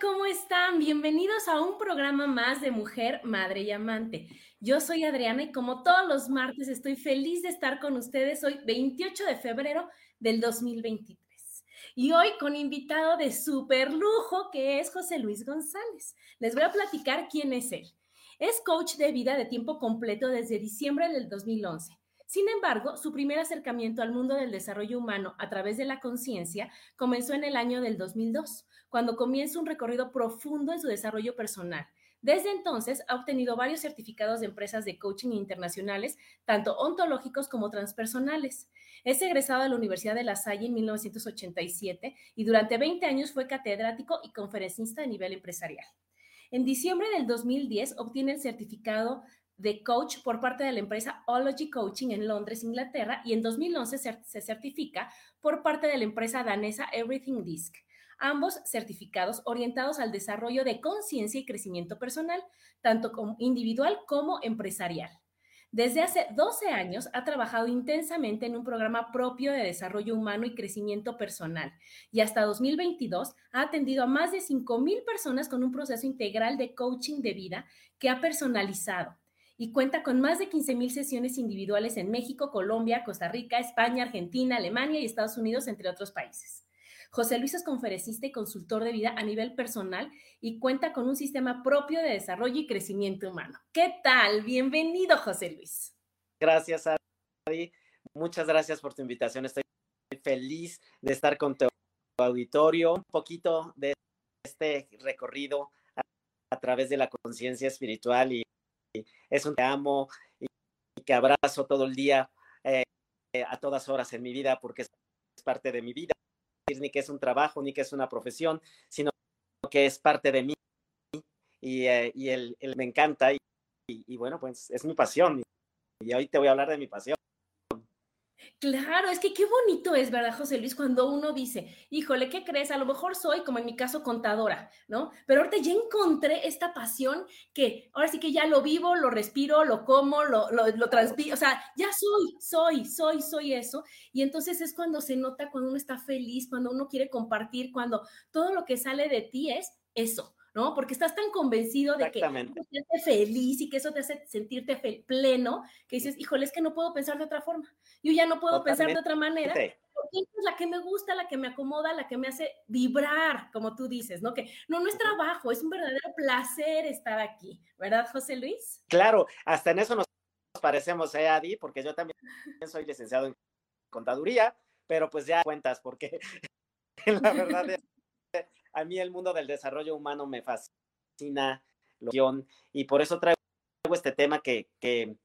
¿Cómo están? Bienvenidos a un programa más de Mujer, Madre y Amante. Yo soy Adriana y como todos los martes estoy feliz de estar con ustedes hoy, 28 de febrero del 2023. Y hoy con invitado de super lujo que es José Luis González. Les voy a platicar quién es él. Es coach de vida de tiempo completo desde diciembre del 2011. Sin embargo, su primer acercamiento al mundo del desarrollo humano a través de la conciencia comenzó en el año del 2002 cuando comienza un recorrido profundo en su desarrollo personal. Desde entonces ha obtenido varios certificados de empresas de coaching internacionales, tanto ontológicos como transpersonales. Es egresado de la Universidad de La Salle en 1987 y durante 20 años fue catedrático y conferencista a nivel empresarial. En diciembre del 2010 obtiene el certificado de coach por parte de la empresa Ology Coaching en Londres, Inglaterra, y en 2011 se certifica por parte de la empresa danesa Everything Disc ambos certificados orientados al desarrollo de conciencia y crecimiento personal, tanto individual como empresarial. Desde hace 12 años ha trabajado intensamente en un programa propio de desarrollo humano y crecimiento personal y hasta 2022 ha atendido a más de 5.000 personas con un proceso integral de coaching de vida que ha personalizado y cuenta con más de 15.000 sesiones individuales en México, Colombia, Costa Rica, España, Argentina, Alemania y Estados Unidos, entre otros países. José Luis es conferencista y consultor de vida a nivel personal y cuenta con un sistema propio de desarrollo y crecimiento humano. ¿Qué tal? Bienvenido, José Luis. Gracias, Adi. Muchas gracias por tu invitación. Estoy feliz de estar con tu auditorio. Un poquito de este recorrido a, través de la conciencia espiritual y, es un te amo y, que abrazo todo el día, eh, a todas horas en mi vida porque es parte de mi vida ni que es un trabajo, ni que es una profesión, sino que es parte de mí y, eh, él, me encanta y, y, bueno, pues es mi pasión y hoy te voy a hablar de mi pasión. Claro, es que qué bonito es, ¿verdad, José Luis? Cuando uno dice, híjole, ¿qué crees? A lo mejor soy, como en mi caso, contadora, ¿no? Pero ahorita ya encontré esta pasión que ahora sí que ya lo vivo, lo respiro, lo como, lo, lo, lo transpiro, o sea, ya soy, soy, soy, soy eso. Y entonces es cuando se nota cuando uno está feliz, cuando uno quiere compartir, cuando todo lo que sale de ti es eso. ¿No? Porque estás tan convencido de que te hace feliz y que eso te hace sentirte pleno, que dices, híjole, es que no puedo pensar de otra forma. Yo ya no puedo pensar de otra manera. Porque es la que me gusta, la que me acomoda, la que me hace vibrar, como tú dices, ¿no? Que no, no es trabajo, es un verdadero placer estar aquí, ¿verdad, José Luis? Claro, hasta en eso nos parecemos, ¿eh, Adi? Porque yo también soy licenciado en contaduría, pero pues ya cuentas, porque la verdad es a mí el mundo del desarrollo humano me fascina y por eso traigo este tema que, que,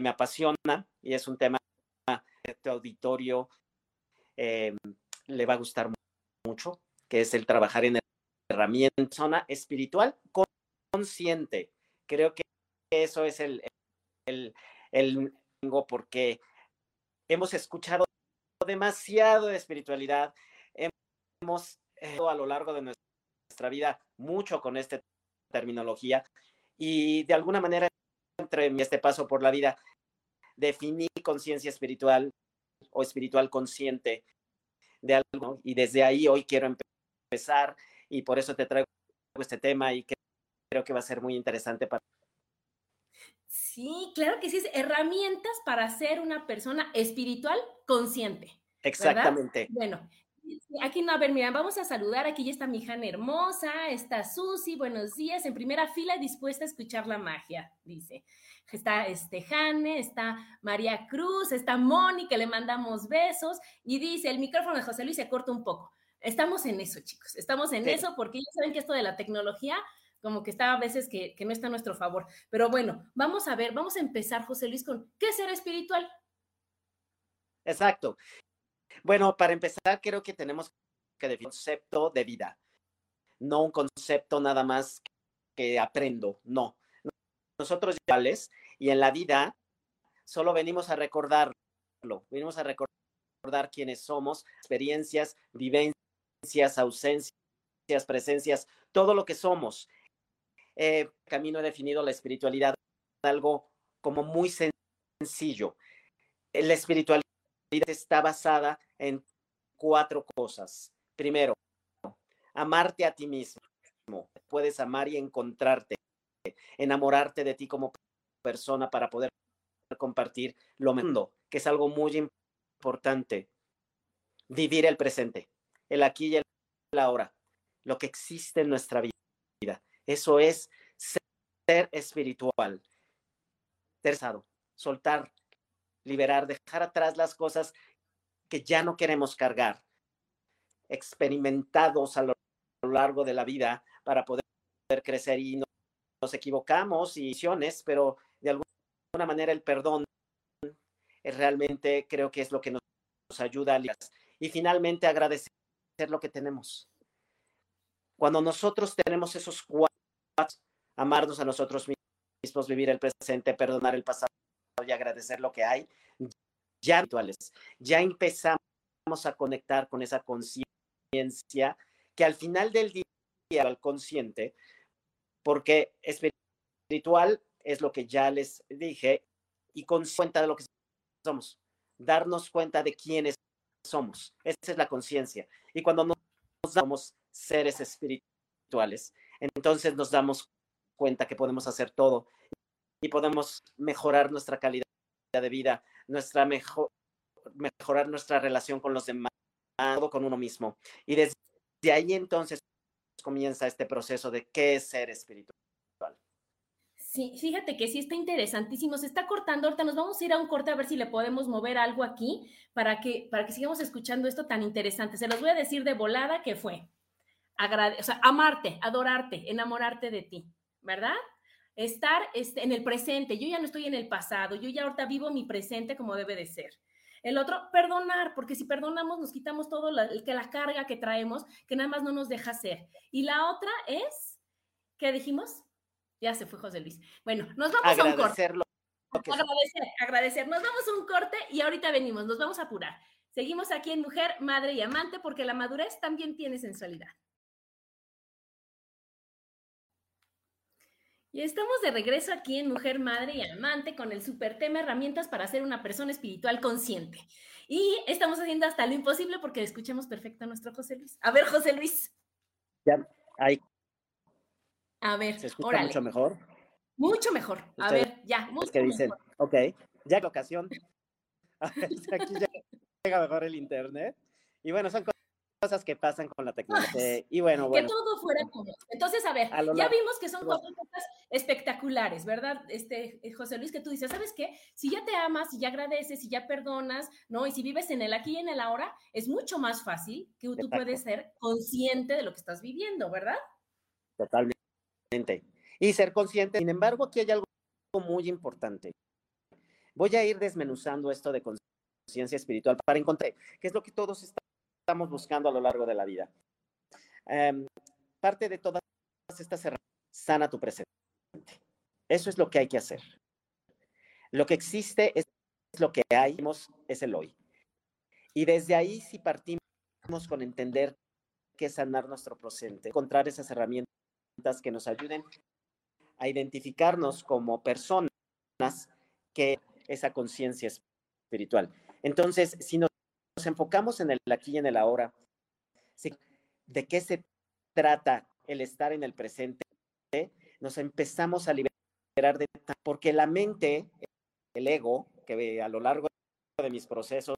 me apasiona y es un tema que este auditorio eh, le va a gustar mucho, que es el trabajar en herramienta espiritual consciente. Creo que eso es el, el, el porque hemos escuchado demasiado de espiritualidad, hemos a lo largo de nuestra vida mucho con esta terminología y de alguna manera entre este paso por la vida definí conciencia espiritual o espiritual consciente de algo y desde ahí hoy quiero empezar y por eso te traigo este tema y que creo que va a ser muy interesante para Sí, claro que sí, es herramientas para ser una persona espiritual consciente. Exactamente. Bueno, aquí no, a ver, mira, vamos a saludar. Aquí ya está mi Jane hermosa, está Susi, buenos días, en primera fila dispuesta a escuchar la magia, dice. Está este Jane, está María Cruz, está Moni, que le mandamos besos, y dice, el micrófono de José Luis se corta un poco. Estamos en eso, chicos, estamos en eso porque ya saben que esto de la tecnología como que está a veces que, no está a nuestro favor. Pero bueno, vamos a ver, vamos a empezar, José Luis, con ¿qué ser espiritual? Exacto. Bueno, para empezar, creo que tenemos que definir un concepto de vida, no un concepto nada más que aprendo, no. Nosotros iguales y en la vida solo venimos a recordarlo, venimos a recordar quiénes somos, experiencias, vivencias, ausencias, presencias, todo lo que somos eh, camino he definido la espiritualidad algo como muy sencillo. La espiritualidad está basada en cuatro cosas. Primero, amarte a ti mismo. Puedes amar y encontrarte, enamorarte de ti como persona para poder compartir lo mejor, que es algo muy importante. Vivir el presente, el aquí y el ahora, lo que existe en nuestra vida. Eso es ser espiritual. Tercero, soltar, liberar, dejar atrás las cosas que ya no queremos cargar, experimentados a lo largo de la vida para poder crecer y nos equivocamos y visiones, pero de alguna manera el perdón es realmente creo que es lo que nos, ayuda a y finalmente agradecer lo que tenemos. Cuando nosotros tenemos esos cuatro amarnos a nosotros mismos, vivir el presente, perdonar el pasado y agradecer lo que hay, ya rituales, ya empezamos a conectar con esa conciencia que al final del día al consciente, porque espiritual es lo que ya les dije, y con cuenta de lo que somos, darnos cuenta de quiénes somos. Esa es la conciencia. Y cuando nos damos seres espirituales, entonces nos damos cuenta que podemos hacer todo y podemos mejorar nuestra calidad de vida, nuestra mejor, mejorar nuestra relación con los demás, con uno mismo. Y desde ahí entonces comienza este proceso de qué es ser espiritual. Sí, fíjate que sí está interesantísimo. Se está cortando. Ahorita nos vamos a ir a un corte a ver si le podemos mover algo aquí para que, para que sigamos escuchando esto tan interesante. Se los voy a decir de volada que fue o sea, amarte, adorarte, enamorarte de ti, ¿verdad? Estar este, en el presente. Yo ya no estoy en el pasado, yo ya ahorita vivo mi presente como debe de ser. El otro, perdonar, porque si perdonamos nos quitamos todo la, que la carga que traemos, que nada más no nos deja ser. Y la otra es, ¿qué dijimos? Ya se fue José Luis. Bueno, nos vamos a un corte. Agradecer, agradecer. Nos vamos a un corte y ahorita venimos, nos vamos a apurar. Seguimos aquí en Mujer, Madre y Amante porque la madurez también tiene sensualidad. Y estamos de regreso aquí en Mujer, Madre y Amante con el super tema herramientas para ser una persona espiritual consciente. Y estamos haciendo hasta lo imposible porque escuchemos perfecto a nuestro José Luis. A ver, José Luis. Ya, ahí. A ver, ¿se escucha mucho mejor? Mucho mejor. A ver, ya, mucho que dicen, ok, ya la ocasión. A ver, aquí ya llega mejor el internet. Y bueno, son cosas que pasan con la tecnología. Y bueno, bueno. Que todo fuera como. Entonces, a ver, ya vimos que son cosas espectaculares, ¿verdad? Este, eh, José Luis, que tú dices, ¿sabes qué? Si ya te amas, si ya agradeces, si ya perdonas, ¿no? Y si vives en el aquí y en el ahora, es mucho más fácil que tú puedes ser consciente de lo que estás viviendo, ¿verdad? Totalmente. Y ser consciente. Sin embargo, aquí hay algo muy importante. Voy a ir desmenuzando esto de conciencia espiritual para encontrar qué es lo que todos están estamos buscando a lo largo de la vida. Em, parte de todas estas herramientas, sana tu presente. Eso es lo que hay que hacer. Lo que existe es lo que hay, es el hoy. Y desde ahí, si partimos con entender qué es sanar nuestro presente, encontrar esas herramientas que nos ayuden a identificarnos como personas que esa conciencia espiritual. Entonces, si nos nos enfocamos en el aquí y en el ahora, ¿de qué se trata el estar en el presente, nos empezamos a liberar de porque la mente, el ego, que a lo largo de mis procesos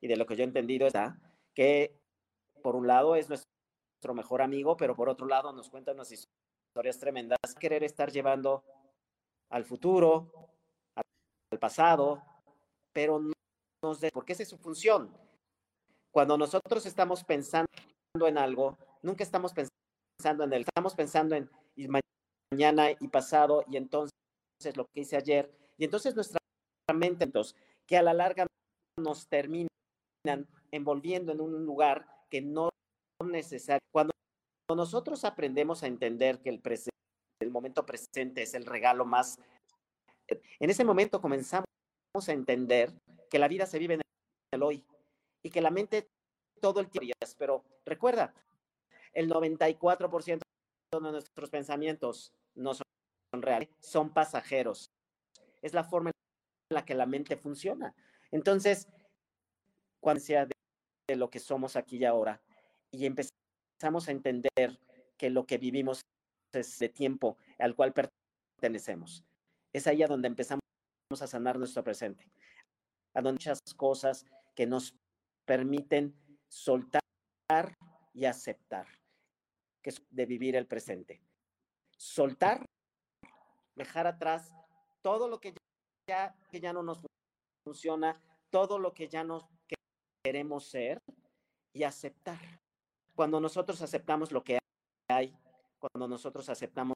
y de lo que yo he entendido está que por un lado es nuestro mejor amigo, pero por otro lado nos cuenta unas historias tremendas, querer estar llevando al futuro, al pasado, pero no de, porque esa es su función. Cuando nosotros estamos pensando en algo, nunca estamos pensando en él, estamos pensando en mañana y pasado y entonces lo que hice ayer, y entonces nuestra mente, entonces, que a la larga nos terminan envolviendo en un lugar que no es necesario. Cuando nosotros aprendemos a entender que el, presente, el momento presente es el regalo más, en ese momento comenzamos a entender que la vida se vive en el hoy y que la mente todo el tiempo, pero recuerda, el 94% de nuestros pensamientos no son reales, son pasajeros. Es la forma en la que la mente funciona. Entonces, cuando sea de, lo que somos aquí y ahora, y empezamos a entender que lo que vivimos es de tiempo al cual pertenecemos. Es ahí a donde empezamos a sanar nuestro presente, a donde muchas cosas que nos permiten soltar y aceptar, que es de vivir el presente. Soltar, dejar atrás todo lo que ya, que ya no nos funciona, todo lo que ya no queremos ser y aceptar. Cuando nosotros aceptamos lo que hay, cuando nosotros aceptamos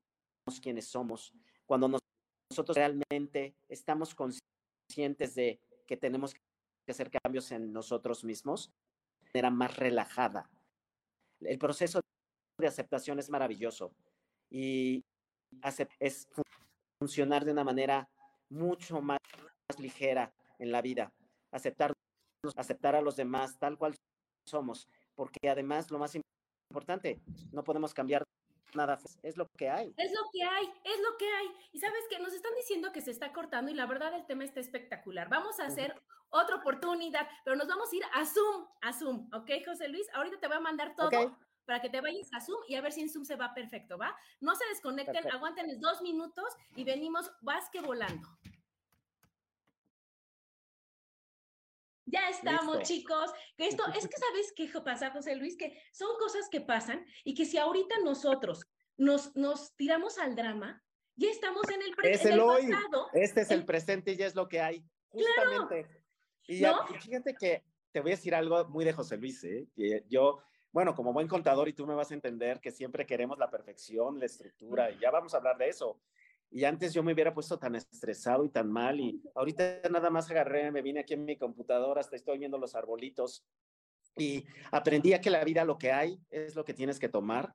quienes somos, cuando nosotros realmente estamos conscientes de que tenemos que hacer cambios en nosotros mismos, de manera más relajada. El proceso de aceptación es maravilloso y es funcionar de una manera mucho más ligera en la vida, aceptar a los demás tal cual somos, porque además lo más importante, no podemos cambiar nada, es lo que hay. Es lo que hay, es lo que hay. Y sabes que nos están diciendo que se está cortando y la verdad el tema está espectacular. Vamos a hacer otra oportunidad, pero nos vamos a ir a Zoom, a Zoom, ¿ok, José Luis? Ahorita te voy a mandar todo. Para que te vayas a Zoom y a ver si en Zoom se va perfecto, ¿va? No se desconecten, aguanten dos minutos y venimos vas que volando. Ya estamos, chicos. Que esto, es que sabes qué pasa, José Luis, que son cosas que pasan y que si ahorita nosotros nos, nos tiramos al drama, ya estamos en el, presente. es el, hoy. Este es el, presente y ya es lo que hay. Justamente. Y, ya, fíjate que te voy a decir algo muy de José Luis, ¿eh? Que yo, bueno, como buen contador, y tú me vas a entender que siempre queremos la perfección, la estructura, y ya vamos a hablar de eso. Y antes yo me hubiera puesto tan estresado y tan mal y ahorita nada más agarré, me vine aquí en mi computadora, hasta estoy viendo los arbolitos y aprendí a que la vida lo que hay es lo que tienes que tomar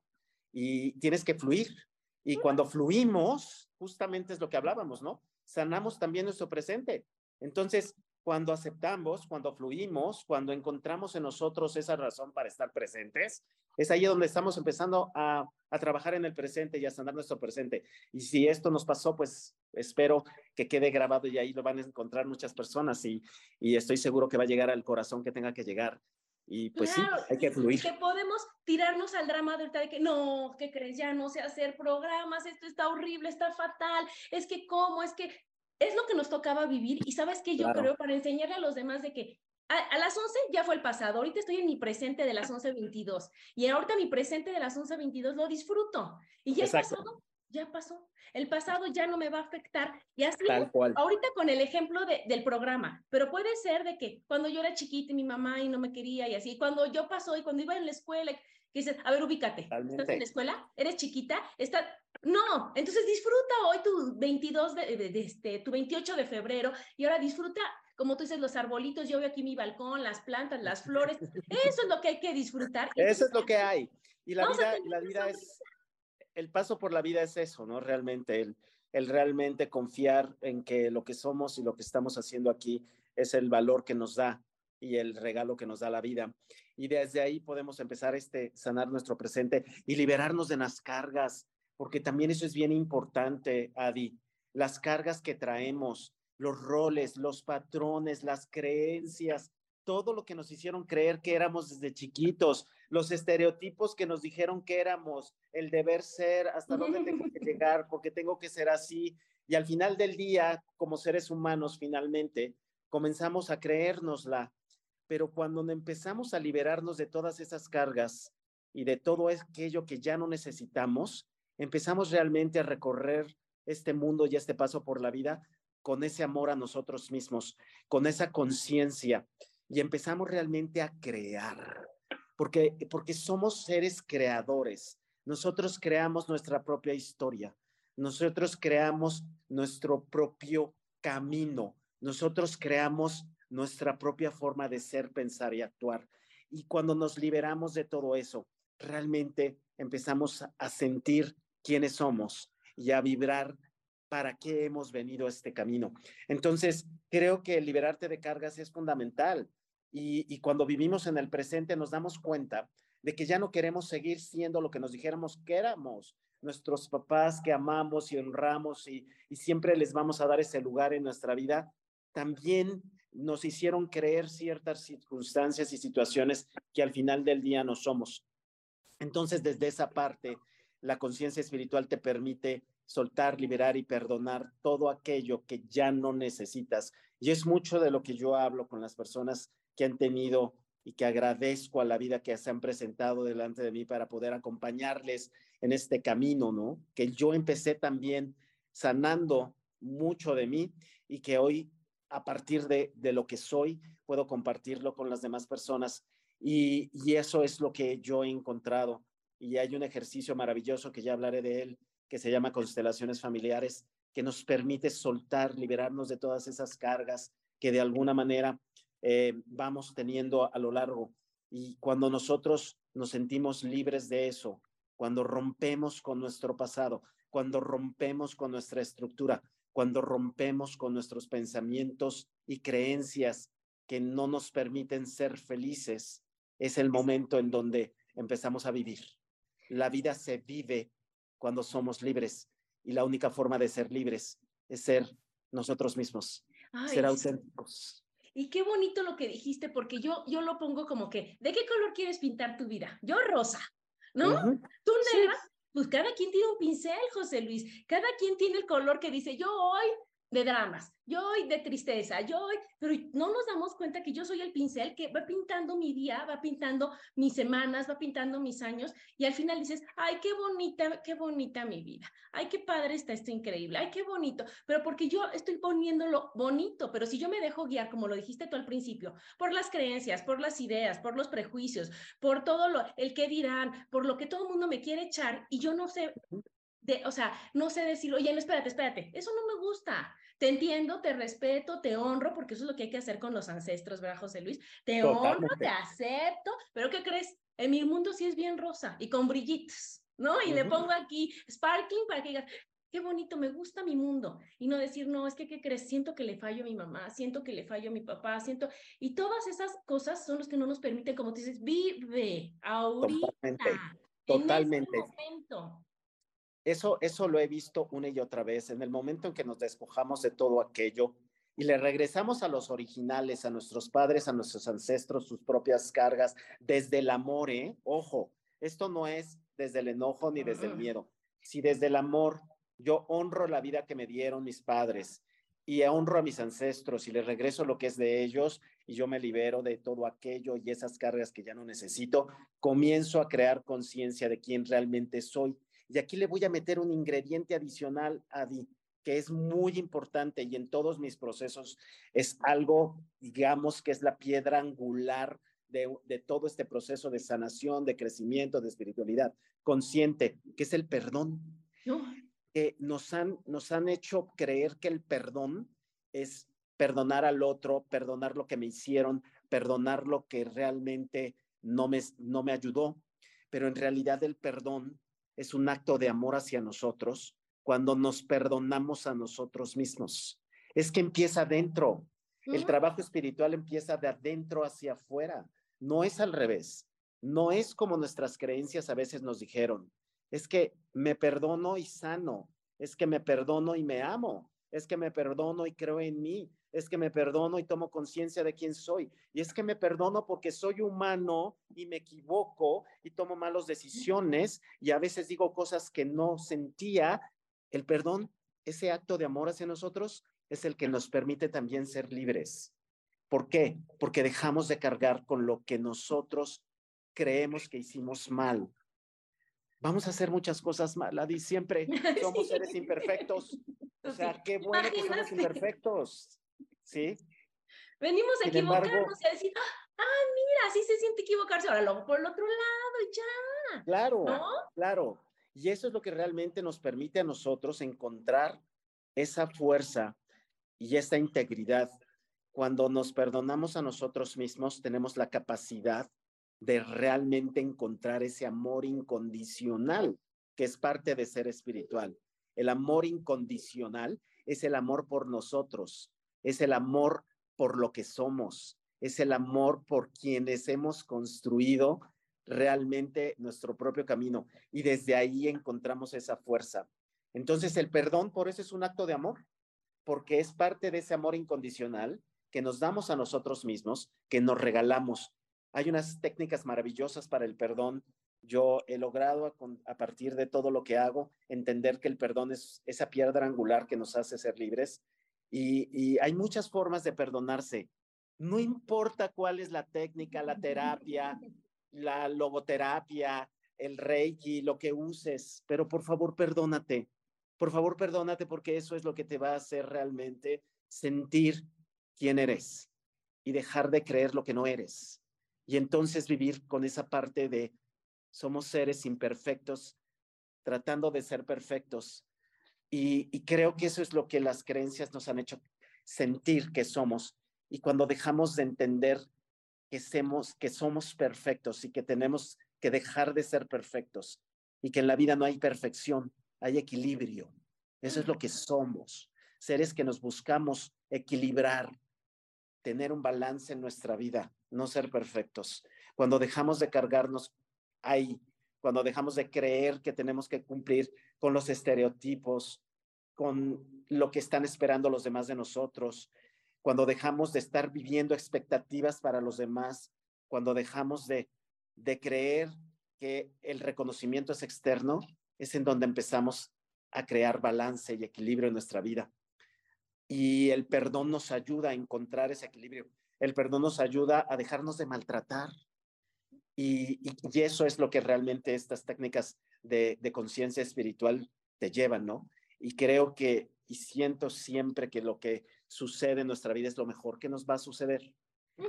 y tienes que fluir. Y cuando fluimos, justamente es lo que hablábamos, ¿no? Sanamos también nuestro presente. Entonces, cuando aceptamos, cuando fluimos, cuando encontramos en nosotros esa razón para estar presentes, es ahí donde estamos empezando a, trabajar en el presente y a sanar nuestro presente. Y si esto nos pasó, pues espero que quede grabado y ahí lo van a encontrar muchas personas y, y estoy seguro que va a llegar al corazón que tenga que llegar. Y pues sí, hay que fluir. Que podemos tirarnos al drama de, de que no, ¿qué crees? Ya no sé hacer programas, esto está horrible, está fatal, es que cómo, es que es lo que nos tocaba vivir y sabes que yo creo para enseñarle a los demás de que a, las 11 ya fue el pasado, ahorita estoy en mi presente de las 11.22 y ahorita mi presente de las 11.22 lo disfruto y ya el pasado, ya pasó. El pasado ya no me va a afectar y así ahorita con el ejemplo de, del programa, pero puede ser de que cuando yo era chiquita y mi mamá y no me quería y así, cuando yo pasó y cuando iba en la escuela, que dices, a ver, ubícate, ¿estás en la escuela? ¿Eres chiquita? Está, no, entonces disfruta hoy tu 22 de, de, este, tu 28 de febrero y ahora disfruta, como tú dices, los arbolitos, yo veo aquí mi balcón, las plantas, las flores, eso es lo que hay que disfrutar. Eso es lo que hay. Y la vida, la vida es, el paso por la vida es eso, ¿no? Realmente, el, el realmente confiar en que lo que somos y lo que estamos haciendo aquí es el valor que nos da y el regalo que nos da la vida. Y desde ahí podemos empezar este sanar nuestro presente y liberarnos de las cargas, porque también eso es bien importante, Adi, las cargas que traemos, los roles, los patrones, las creencias, todo lo que nos hicieron creer que éramos desde chiquitos, los estereotipos que nos dijeron que éramos, el deber ser, hasta dónde tengo que llegar, porque tengo que ser así. Y al final del día, como seres humanos, finalmente, comenzamos a creérnosla. Pero cuando empezamos a liberarnos de todas esas cargas y de todo aquello que ya no necesitamos, empezamos realmente a recorrer este mundo y este paso por la vida con ese amor a nosotros mismos, con esa conciencia y empezamos realmente a crear, porque, porque somos seres creadores. Nosotros creamos nuestra propia historia, nosotros creamos nuestro propio camino, nosotros creamos nuestra propia forma de ser, pensar y actuar. Y cuando nos liberamos de todo eso, realmente empezamos a sentir quiénes somos y a vibrar para qué hemos venido a este camino. Entonces, creo que liberarte de cargas es fundamental. Y, cuando vivimos en el presente nos damos cuenta de que ya no queremos seguir siendo lo que nos dijéramos que éramos. Nuestros papás que amamos y honramos y, y siempre les vamos a dar ese lugar en nuestra vida, también nos hicieron creer ciertas circunstancias y situaciones que al final del día no somos. Entonces, desde esa parte, la conciencia espiritual te permite soltar, liberar y perdonar todo aquello que ya no necesitas. Y es mucho de lo que yo hablo con las personas que han tenido y que agradezco a la vida que se han presentado delante de mí para poder acompañarles en este camino, ¿no? Que yo empecé también sanando mucho de mí y que hoy, a partir de, de lo que soy, puedo compartirlo con las demás personas. Y, y eso es lo que yo he encontrado. Y hay un ejercicio maravilloso que ya hablaré de él, que se llama constelaciones familiares, que nos permite soltar, liberarnos de todas esas cargas que de alguna manera eh, vamos teniendo a lo largo. Y cuando nosotros nos sentimos libres de eso, cuando rompemos con nuestro pasado, cuando rompemos con nuestra estructura, cuando rompemos con nuestros pensamientos y creencias que no nos permiten ser felices, es el momento en donde empezamos a vivir. La vida se vive cuando somos libres. Y la única forma de ser libres es ser nosotros mismos, ser auténticos. Y qué bonito lo que dijiste, porque yo, yo lo pongo como que, ¿de qué color quieres pintar tu vida? Yo rosa, ¿no? Tú negra, pues cada quien tiene un pincel, José Luis, cada quien tiene el color que dice, yo hoy de dramas, yo hoy de tristeza, yo hoy, pero no nos damos cuenta que yo soy el pincel que va pintando mi día, va pintando mis semanas, va pintando mis años y al final dices, ay, qué bonita, qué bonita mi vida, ay, qué padre está esto increíble, ay, qué bonito, pero porque yo estoy poniéndolo bonito, pero si yo me dejo guiar, como lo dijiste tú al principio, por las creencias, por las ideas, por los prejuicios, por todo lo, el que dirán, por lo que todo el mundo me quiere echar y yo no sé de, o sea, no sé decir, oye, no, espérate, espérate, eso no me gusta. Te entiendo, te respeto, te honro, porque eso es lo que hay que hacer con los ancestros, ¿verdad, José Luis? Te honro, te acepto, pero ¿qué crees? En mi mundo sí es bien rosa y con brillitos, ¿no? Y le pongo aquí sparkling para que digas, qué bonito, me gusta mi mundo. Y no decir, no, es que, ¿qué crees? Siento que le fallo a mi mamá, siento que le fallo a mi papá, siento... Y todas esas cosas son los que no nos permiten, como tú dices, vive ahorita. Totalmente. Totalmente. En este momento. Eso, eso lo he visto una y otra vez. En el momento en que nos despojamos de todo aquello y le regresamos a los originales, a nuestros padres, a nuestros ancestros, sus propias cargas, desde el amor, ¿eh? Ojo, esto no es desde el enojo ni desde el miedo. Si desde el amor yo honro la vida que me dieron mis padres y honro a mis ancestros y les regreso lo que es de ellos y yo me libero de todo aquello y esas cargas que ya no necesito, comienzo a crear conciencia de quién realmente soy y aquí le voy a meter un ingrediente adicional, Adi, que es muy importante y en todos mis procesos es algo, digamos, que es la piedra angular de, de, todo este proceso de sanación, de crecimiento, de espiritualidad consciente, que es el perdón. que nos, han, nos han hecho creer que el perdón es perdonar al otro, perdonar lo que me hicieron, perdonar lo que realmente no me, no me ayudó, pero en realidad el perdón es un acto de amor hacia nosotros cuando nos perdonamos a nosotros mismos. Es que empieza adentro. El trabajo espiritual empieza de adentro hacia afuera. No es al revés. No es como nuestras creencias a veces nos dijeron. Es que me perdono y sano. Es que me perdono y me amo. Es que me perdono y creo en mí. Es que me perdono y tomo conciencia de quién soy. Y es que me perdono porque soy humano y me equivoco y tomo malas decisiones y a veces digo cosas que no sentía. El perdón, ese acto de amor hacia nosotros, es el que nos permite también ser libres. ¿Por qué? Porque dejamos de cargar con lo que nosotros creemos que hicimos mal. Vamos a hacer muchas cosas mal, Adi, siempre somos seres imperfectos. O sea, qué bueno que somos imperfectos. ¿Sí? Venimos a equivocarnos y a decir, ah, mira, así se siente equivocarse, ahora luego por el otro lado y ya. Claro, claro. Y eso es lo que realmente nos permite a nosotros encontrar esa fuerza y esa integridad. Cuando nos perdonamos a nosotros mismos, tenemos la capacidad de realmente encontrar ese amor incondicional, que es parte de ser espiritual. El amor incondicional es el amor por nosotros, es el amor por lo que somos, es el amor por quienes hemos construido realmente nuestro propio camino y desde ahí encontramos esa fuerza. Entonces el perdón por eso es un acto de amor, porque es parte de ese amor incondicional que nos damos a nosotros mismos, que nos regalamos. Hay unas técnicas maravillosas para el perdón. Yo he logrado a, partir de todo lo que hago entender que el perdón es esa piedra angular que nos hace ser libres y, hay muchas formas de perdonarse. No importa cuál es la técnica, la terapia, la logoterapia, el reiki, lo que uses, pero por favor perdónate. Por favor perdónate porque eso es lo que te va a hacer realmente sentir quién eres y dejar de creer lo que no eres. Y entonces vivir con esa parte de somos seres imperfectos, tratando de ser perfectos. Y, creo que eso es lo que las creencias nos han hecho sentir que somos. Y cuando dejamos de entender que somos, que somos perfectos y que tenemos que dejar de ser perfectos y que en la vida no hay perfección, hay equilibrio. Eso es lo que somos, seres que nos buscamos equilibrar, tener un balance en nuestra vida, no ser perfectos. Cuando dejamos de cargarnos ahí, cuando dejamos de creer que tenemos que cumplir con los estereotipos, con lo que están esperando los demás de nosotros, cuando dejamos de estar viviendo expectativas para los demás, cuando dejamos de, de creer que el reconocimiento es externo, es en donde empezamos a crear balance y equilibrio en nuestra vida. Y el perdón nos ayuda a encontrar ese equilibrio. El perdón nos ayuda a dejarnos de maltratar. Y, y, eso es lo que realmente estas técnicas de, de conciencia espiritual te llevan, ¿no? Y creo que, y siento siempre que lo que sucede en nuestra vida es lo mejor que nos va a suceder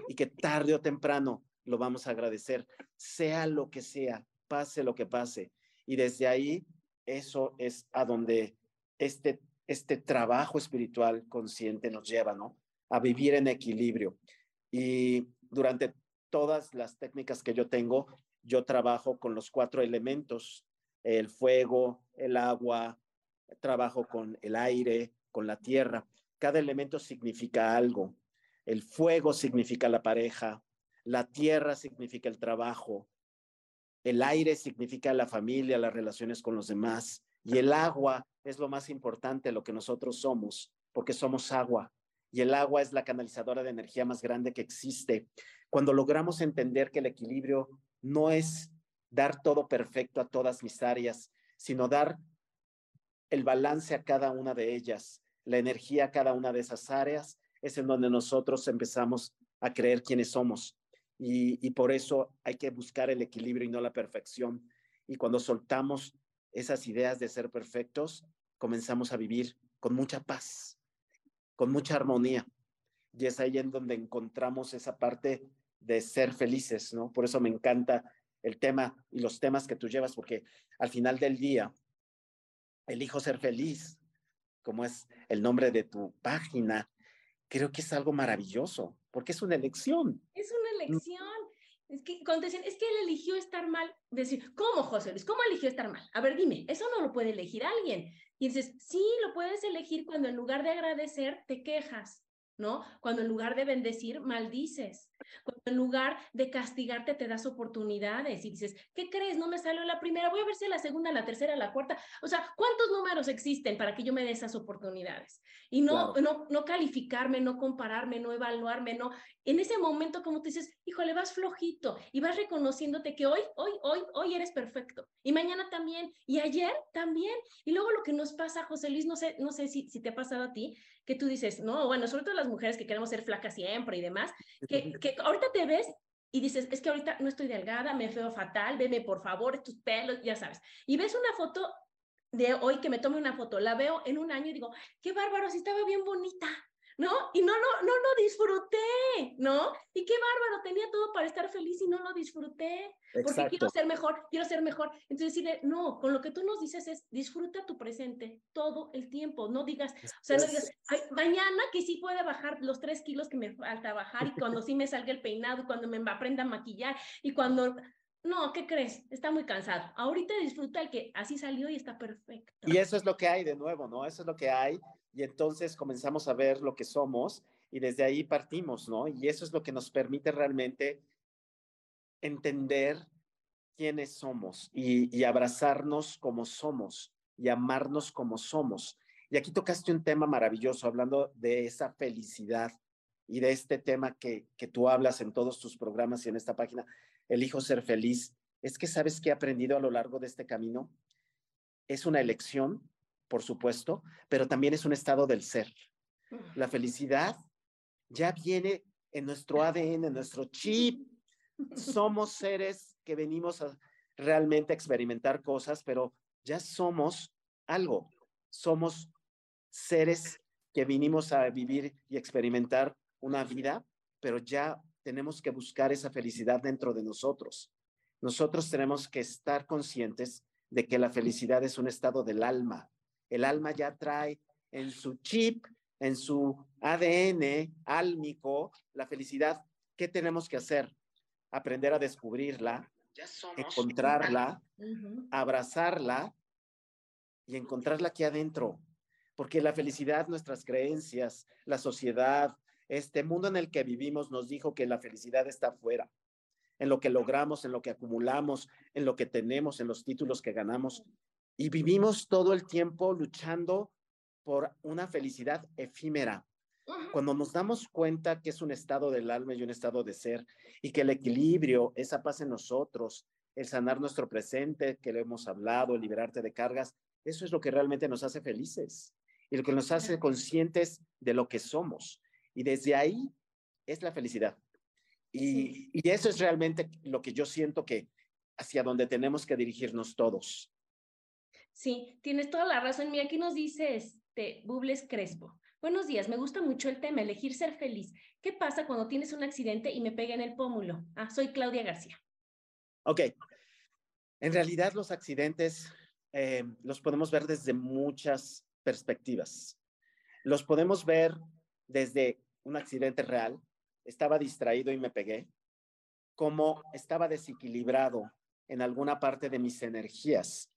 y que tarde o temprano lo vamos a agradecer, sea lo que sea, pase lo que pase. Y desde ahí, eso es a donde este, este trabajo espiritual consciente nos lleva, ¿no? A vivir en equilibrio. Y durante todas las técnicas que yo tengo, yo trabajo con los cuatro elementos, el fuego, el agua, trabajo con el aire, con la tierra. Cada elemento significa algo. El fuego significa la pareja, la tierra significa el trabajo, el aire significa la familia, las relaciones con los demás, y el agua es lo más importante, lo que nosotros somos, porque somos agua, y el agua es la canalizadora de energía más grande que existe. Cuando logramos entender que el equilibrio no es dar todo perfecto a todas mis áreas, sino dar el balance a cada una de ellas, la energía a cada una de esas áreas, es en donde nosotros empezamos a creer quiénes somos. Y, por eso hay que buscar el equilibrio y no la perfección. Y cuando soltamos esas ideas de ser perfectos, comenzamos a vivir con mucha paz, con mucha armonía. Y es ahí en donde encontramos esa parte de ser felices, ¿no? Por eso me encanta el tema y los temas que tú llevas, porque al final del día, elijo ser feliz, como es el nombre de tu página, creo que es algo maravilloso, porque es una elección. Es una elección. Es que cuando dicen, es que él eligió estar mal, decir, ¿cómo, José Luis? ¿Cómo eligió estar mal? A ver, dime, eso no lo puede elegir alguien. Y dices, sí, lo puedes elegir cuando en lugar de agradecer te quejas, ¿no? Cuando en lugar de bendecir maldices, Cuando en lugar de castigarte te das oportunidades y dices, ¿qué crees? No me salió la primera, voy a ver si la segunda, la tercera, la cuarta. O sea, ¿cuántos números existen para que yo me dé esas oportunidades? Y no, no, no calificarme, no compararme, no evaluarme, no. En ese momento, como tú dices, híjole, vas flojito y vas reconociéndote que hoy, hoy, hoy, hoy eres perfecto. Y mañana también, y ayer también. Y luego lo que nos pasa, José Luis, no sé, no sé si, si te ha pasado a ti, que tú dices, no, bueno, sobre todo las mujeres que queremos ser flacas siempre y demás, que, que ahorita te ves y dices, es que ahorita no estoy delgada, me veo fatal, veme por favor, tus pelos, ya sabes. Y ves una foto de hoy que me tome una foto, la veo en un año y digo, qué bárbaro, si estaba bien bonita. ¿No? Y no, no, no lo disfruté, ¿no? Y qué bárbaro, tenía todo para estar feliz y no lo disfruté, porque quiero ser mejor, quiero ser mejor. Entonces, no, con lo que tú nos dices es, disfruta tu presente todo el tiempo, no digas, o sea, no digas, mañana que sí puede bajar los tres kilos que me falta bajar y cuando sí me salga el peinado y cuando me aprenda a maquillar y cuando... No, ¿qué crees? Está muy cansado. Ahorita disfruta el que así salió y está perfecto. Y eso es lo que hay de nuevo, ¿no? Eso es lo que hay y entonces comenzamos a ver lo que somos y desde ahí partimos, ¿no? Y eso es lo que nos permite realmente entender quiénes somos y, abrazarnos como somos y amarnos como somos. Y aquí tocaste un tema maravilloso hablando de esa felicidad y de este tema que, que tú hablas en todos tus programas y en esta página, Elijo ser feliz. Es que sabes que he aprendido a lo largo de este camino. Es una elección por supuesto, pero también es un estado del ser. La felicidad ya viene en nuestro ADN, en nuestro chip. Somos seres que venimos a realmente experimentar cosas, pero ya somos algo. Somos seres que vinimos a vivir y experimentar una vida, pero ya tenemos que buscar esa felicidad dentro de nosotros. Nosotros tenemos que estar conscientes de que la felicidad es un estado del alma, el alma ya trae en su chip, en su ADN álmico, la felicidad. ¿Qué tenemos que hacer? Aprender a descubrirla, encontrarla, abrazarla y encontrarla aquí adentro. Porque la felicidad, nuestras creencias, la sociedad, este mundo en el que vivimos nos dijo que la felicidad está afuera, en lo que logramos, en lo que acumulamos, en lo que tenemos, en los títulos que ganamos. Y vivimos todo el tiempo luchando por una felicidad efímera. Cuando nos damos cuenta que es un estado del alma y un estado de ser, y que el equilibrio, esa paz en nosotros, el sanar nuestro presente, que le hemos hablado, liberarte de cargas, eso es lo que realmente nos hace felices y lo que nos hace conscientes de lo que somos. Y desde ahí es la felicidad. Y, y eso es realmente lo que yo siento que hacia donde tenemos que dirigirnos todos. Sí, tienes toda la razón. Mira, aquí nos dice este Bubles Crespo. Buenos días, me gusta mucho el tema, elegir ser feliz. ¿Qué pasa cuando tienes un accidente y me pega en el pómulo? Ah, soy Claudia García. Ok. En realidad los accidentes eh, los podemos ver desde muchas perspectivas. Los podemos ver desde un accidente real, estaba distraído y me pegué, como estaba desequilibrado en alguna parte de mis energías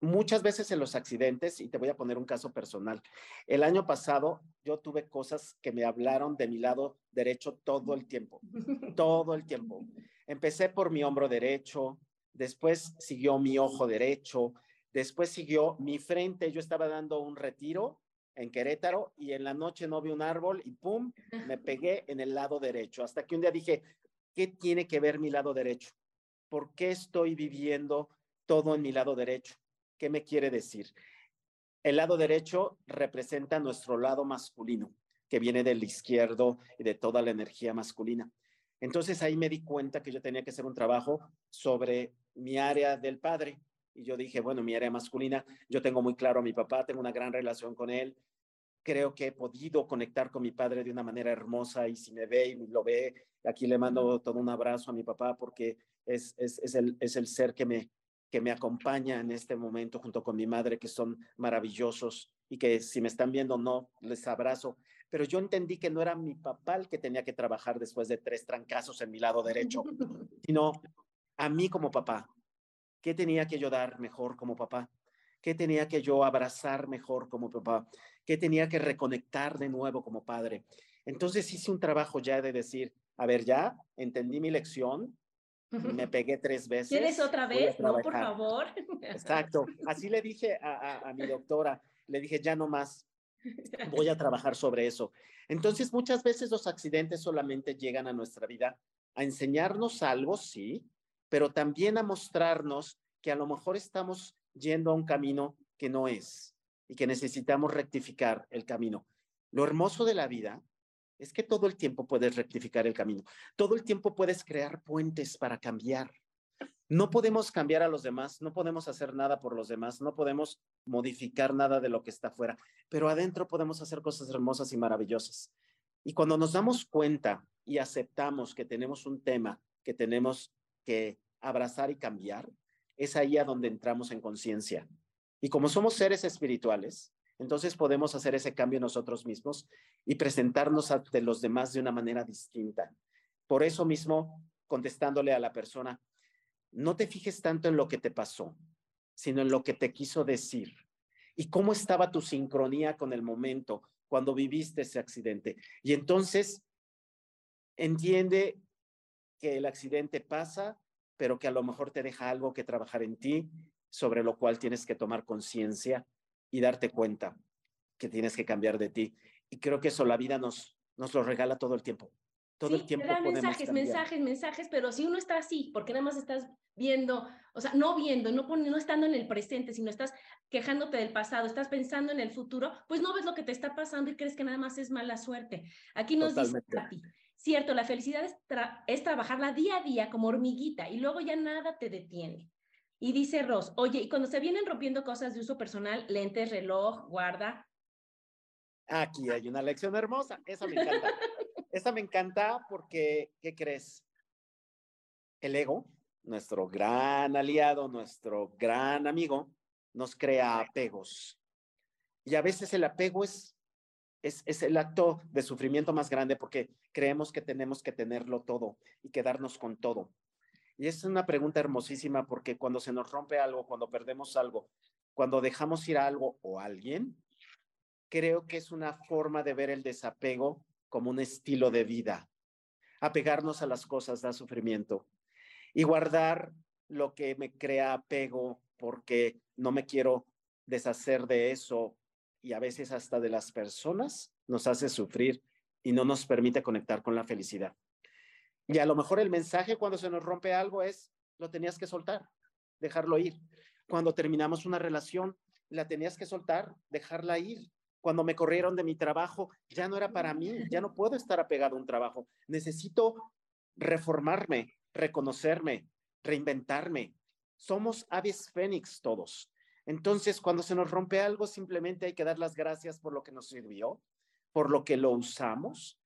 muchas veces en los accidentes, y te voy a poner un caso personal, el año pasado yo tuve cosas que me hablaron de mi lado derecho todo el tiempo, todo el tiempo. Empecé por mi hombro derecho, después siguió mi ojo derecho, después siguió mi frente, yo estaba dando un retiro en Querétaro y en la noche no vi un árbol y pum, me pegué en el lado derecho, hasta que un día dije, ¿qué tiene que ver mi lado derecho? ¿Por qué estoy viviendo todo en mi lado derecho? ¿Qué me quiere decir? El lado derecho representa nuestro lado masculino, que viene del izquierdo y de toda la energía masculina. Entonces ahí me di cuenta que yo tenía que hacer un trabajo sobre mi área del padre. Y yo dije, bueno, mi área masculina, yo tengo muy claro a mi papá, tengo una gran relación con él. Creo que he podido conectar con mi padre de una manera hermosa y si me ve y lo ve, aquí le mando todo un abrazo a mi papá porque es, es, es, el, es el ser que me, que me acompaña en este momento junto con mi madre, que son maravillosos y que si me están viendo no, les abrazo. Pero yo entendí que no era mi papá el que tenía que trabajar después de tres trancazos en mi lado derecho, sino a mí como papá. ¿Qué tenía que yo dar mejor como papá? ¿Qué tenía que yo abrazar mejor como papá? ¿Qué tenía que reconectar de nuevo como padre? Entonces hice un trabajo ya de decir, a ver, ya entendí mi lección, me pegué tres veces. ¿Tienes otra vez? No, por favor. Exacto. Así le dije a, a, mi doctora, le dije, ya no más, voy a trabajar sobre eso. Entonces, muchas veces los accidentes solamente llegan a nuestra vida a enseñarnos algo, sí, pero también a mostrarnos que a lo mejor estamos yendo a un camino que no es y que necesitamos rectificar el camino. Lo hermoso de la vida es que todo el tiempo puedes rectificar el camino, todo el tiempo puedes crear puentes para cambiar. No podemos cambiar a los demás, no podemos hacer nada por los demás, no podemos modificar nada de lo que está afuera, pero adentro podemos hacer cosas hermosas y maravillosas. Y cuando nos damos cuenta y aceptamos que tenemos un tema que tenemos que abrazar y cambiar, es ahí a donde entramos en conciencia. Y como somos seres espirituales, entonces podemos hacer ese cambio nosotros mismos y presentarnos ante los demás de una manera distinta. Por eso mismo, contestándole a la persona, no te fijes tanto en lo que te pasó, sino en lo que te quiso decir y cómo estaba tu sincronía con el momento cuando viviste ese accidente. Y entonces entiende que el accidente pasa, pero que a lo mejor te deja algo que trabajar en ti, sobre lo cual tienes que tomar conciencia y darte cuenta que tienes que cambiar de ti. Y creo que eso la vida nos, nos lo regala todo el tiempo. Todo el tiempo. Da mensajes, mensajes, mensajes, pero si uno está así, porque nada más estás viendo, o sea, no viendo, no, no estando en el presente, sino estás quejándote del pasado, estás pensando en el futuro, pues no ves lo que te está pasando y crees que nada más es mala suerte. Aquí nos dice a ti, cierto, la felicidad es, es trabajarla día a día como hormiguita y luego ya nada te detiene. Y dice Ross, oye, y cuando se vienen rompiendo cosas de uso personal, lentes, reloj, guarda. Aquí hay una lección hermosa, esa me encanta. esa me encanta porque, ¿qué crees? El ego, nuestro gran aliado, nuestro gran amigo, nos crea apegos. Y a veces el apego es, es, es, el acto de sufrimiento más grande porque creemos que tenemos que tenerlo todo y quedarnos con todo. Y es una pregunta hermosísima porque cuando se nos rompe algo, cuando perdemos algo, cuando dejamos ir a algo o a alguien, creo que es una forma de ver el desapego como un estilo de vida. Apegarnos a las cosas da sufrimiento y guardar lo que me crea apego porque no me quiero deshacer de eso y a veces hasta de las personas nos hace sufrir y no nos permite conectar con la felicidad. Y a lo mejor el mensaje cuando se nos rompe algo es, lo tenías que soltar, dejarlo ir. Cuando terminamos una relación, la tenías que soltar, dejarla ir. Cuando me corrieron de mi trabajo, ya no era para mí, ya no puedo estar apegado a un trabajo. Necesito reformarme, reconocerme, reinventarme. Somos aves fénix todos. Entonces, cuando se nos rompe algo, simplemente hay que dar las gracias por lo que nos sirvió, por lo que lo usamos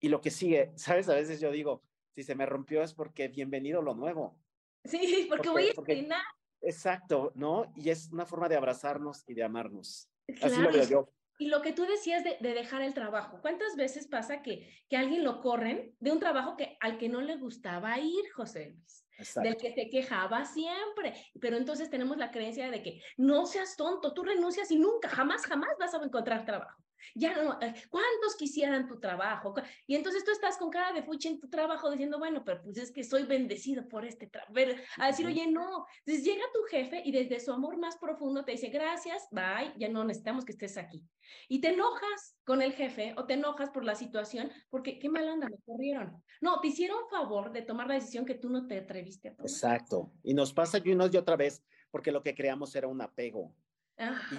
y lo que sigue, ¿sabes? A veces yo digo, si se me rompió es porque bienvenido lo nuevo. Sí, porque, voy a estrenar. Exacto, ¿no? Y es una forma de abrazarnos y de amarnos. Así lo veo yo. Y lo que tú decías de, dejar el trabajo, ¿cuántas veces pasa que, que alguien lo corren de un trabajo que, al que no le gustaba ir, José Luis? del que se quejaba siempre. Pero entonces tenemos la creencia de que no seas tonto, tú renuncias y nunca, jamás, jamás vas a encontrar trabajo ya no, eh, ¿cuántos quisieran tu trabajo? Y entonces tú estás con cara de fuchi en tu trabajo diciendo, bueno, pero pues es que soy bendecido por este trabajo. A decir, oye, no. Entonces llega tu jefe y desde su amor más profundo te dice, gracias, bye, ya no necesitamos que estés aquí. Y te enojas con el jefe o te enojas por la situación porque qué mal onda, me corrieron. No, te hicieron favor de tomar la decisión que tú no te atreviste a tomar. Exacto. Y nos pasa y una y otra vez porque lo que creamos era un apego.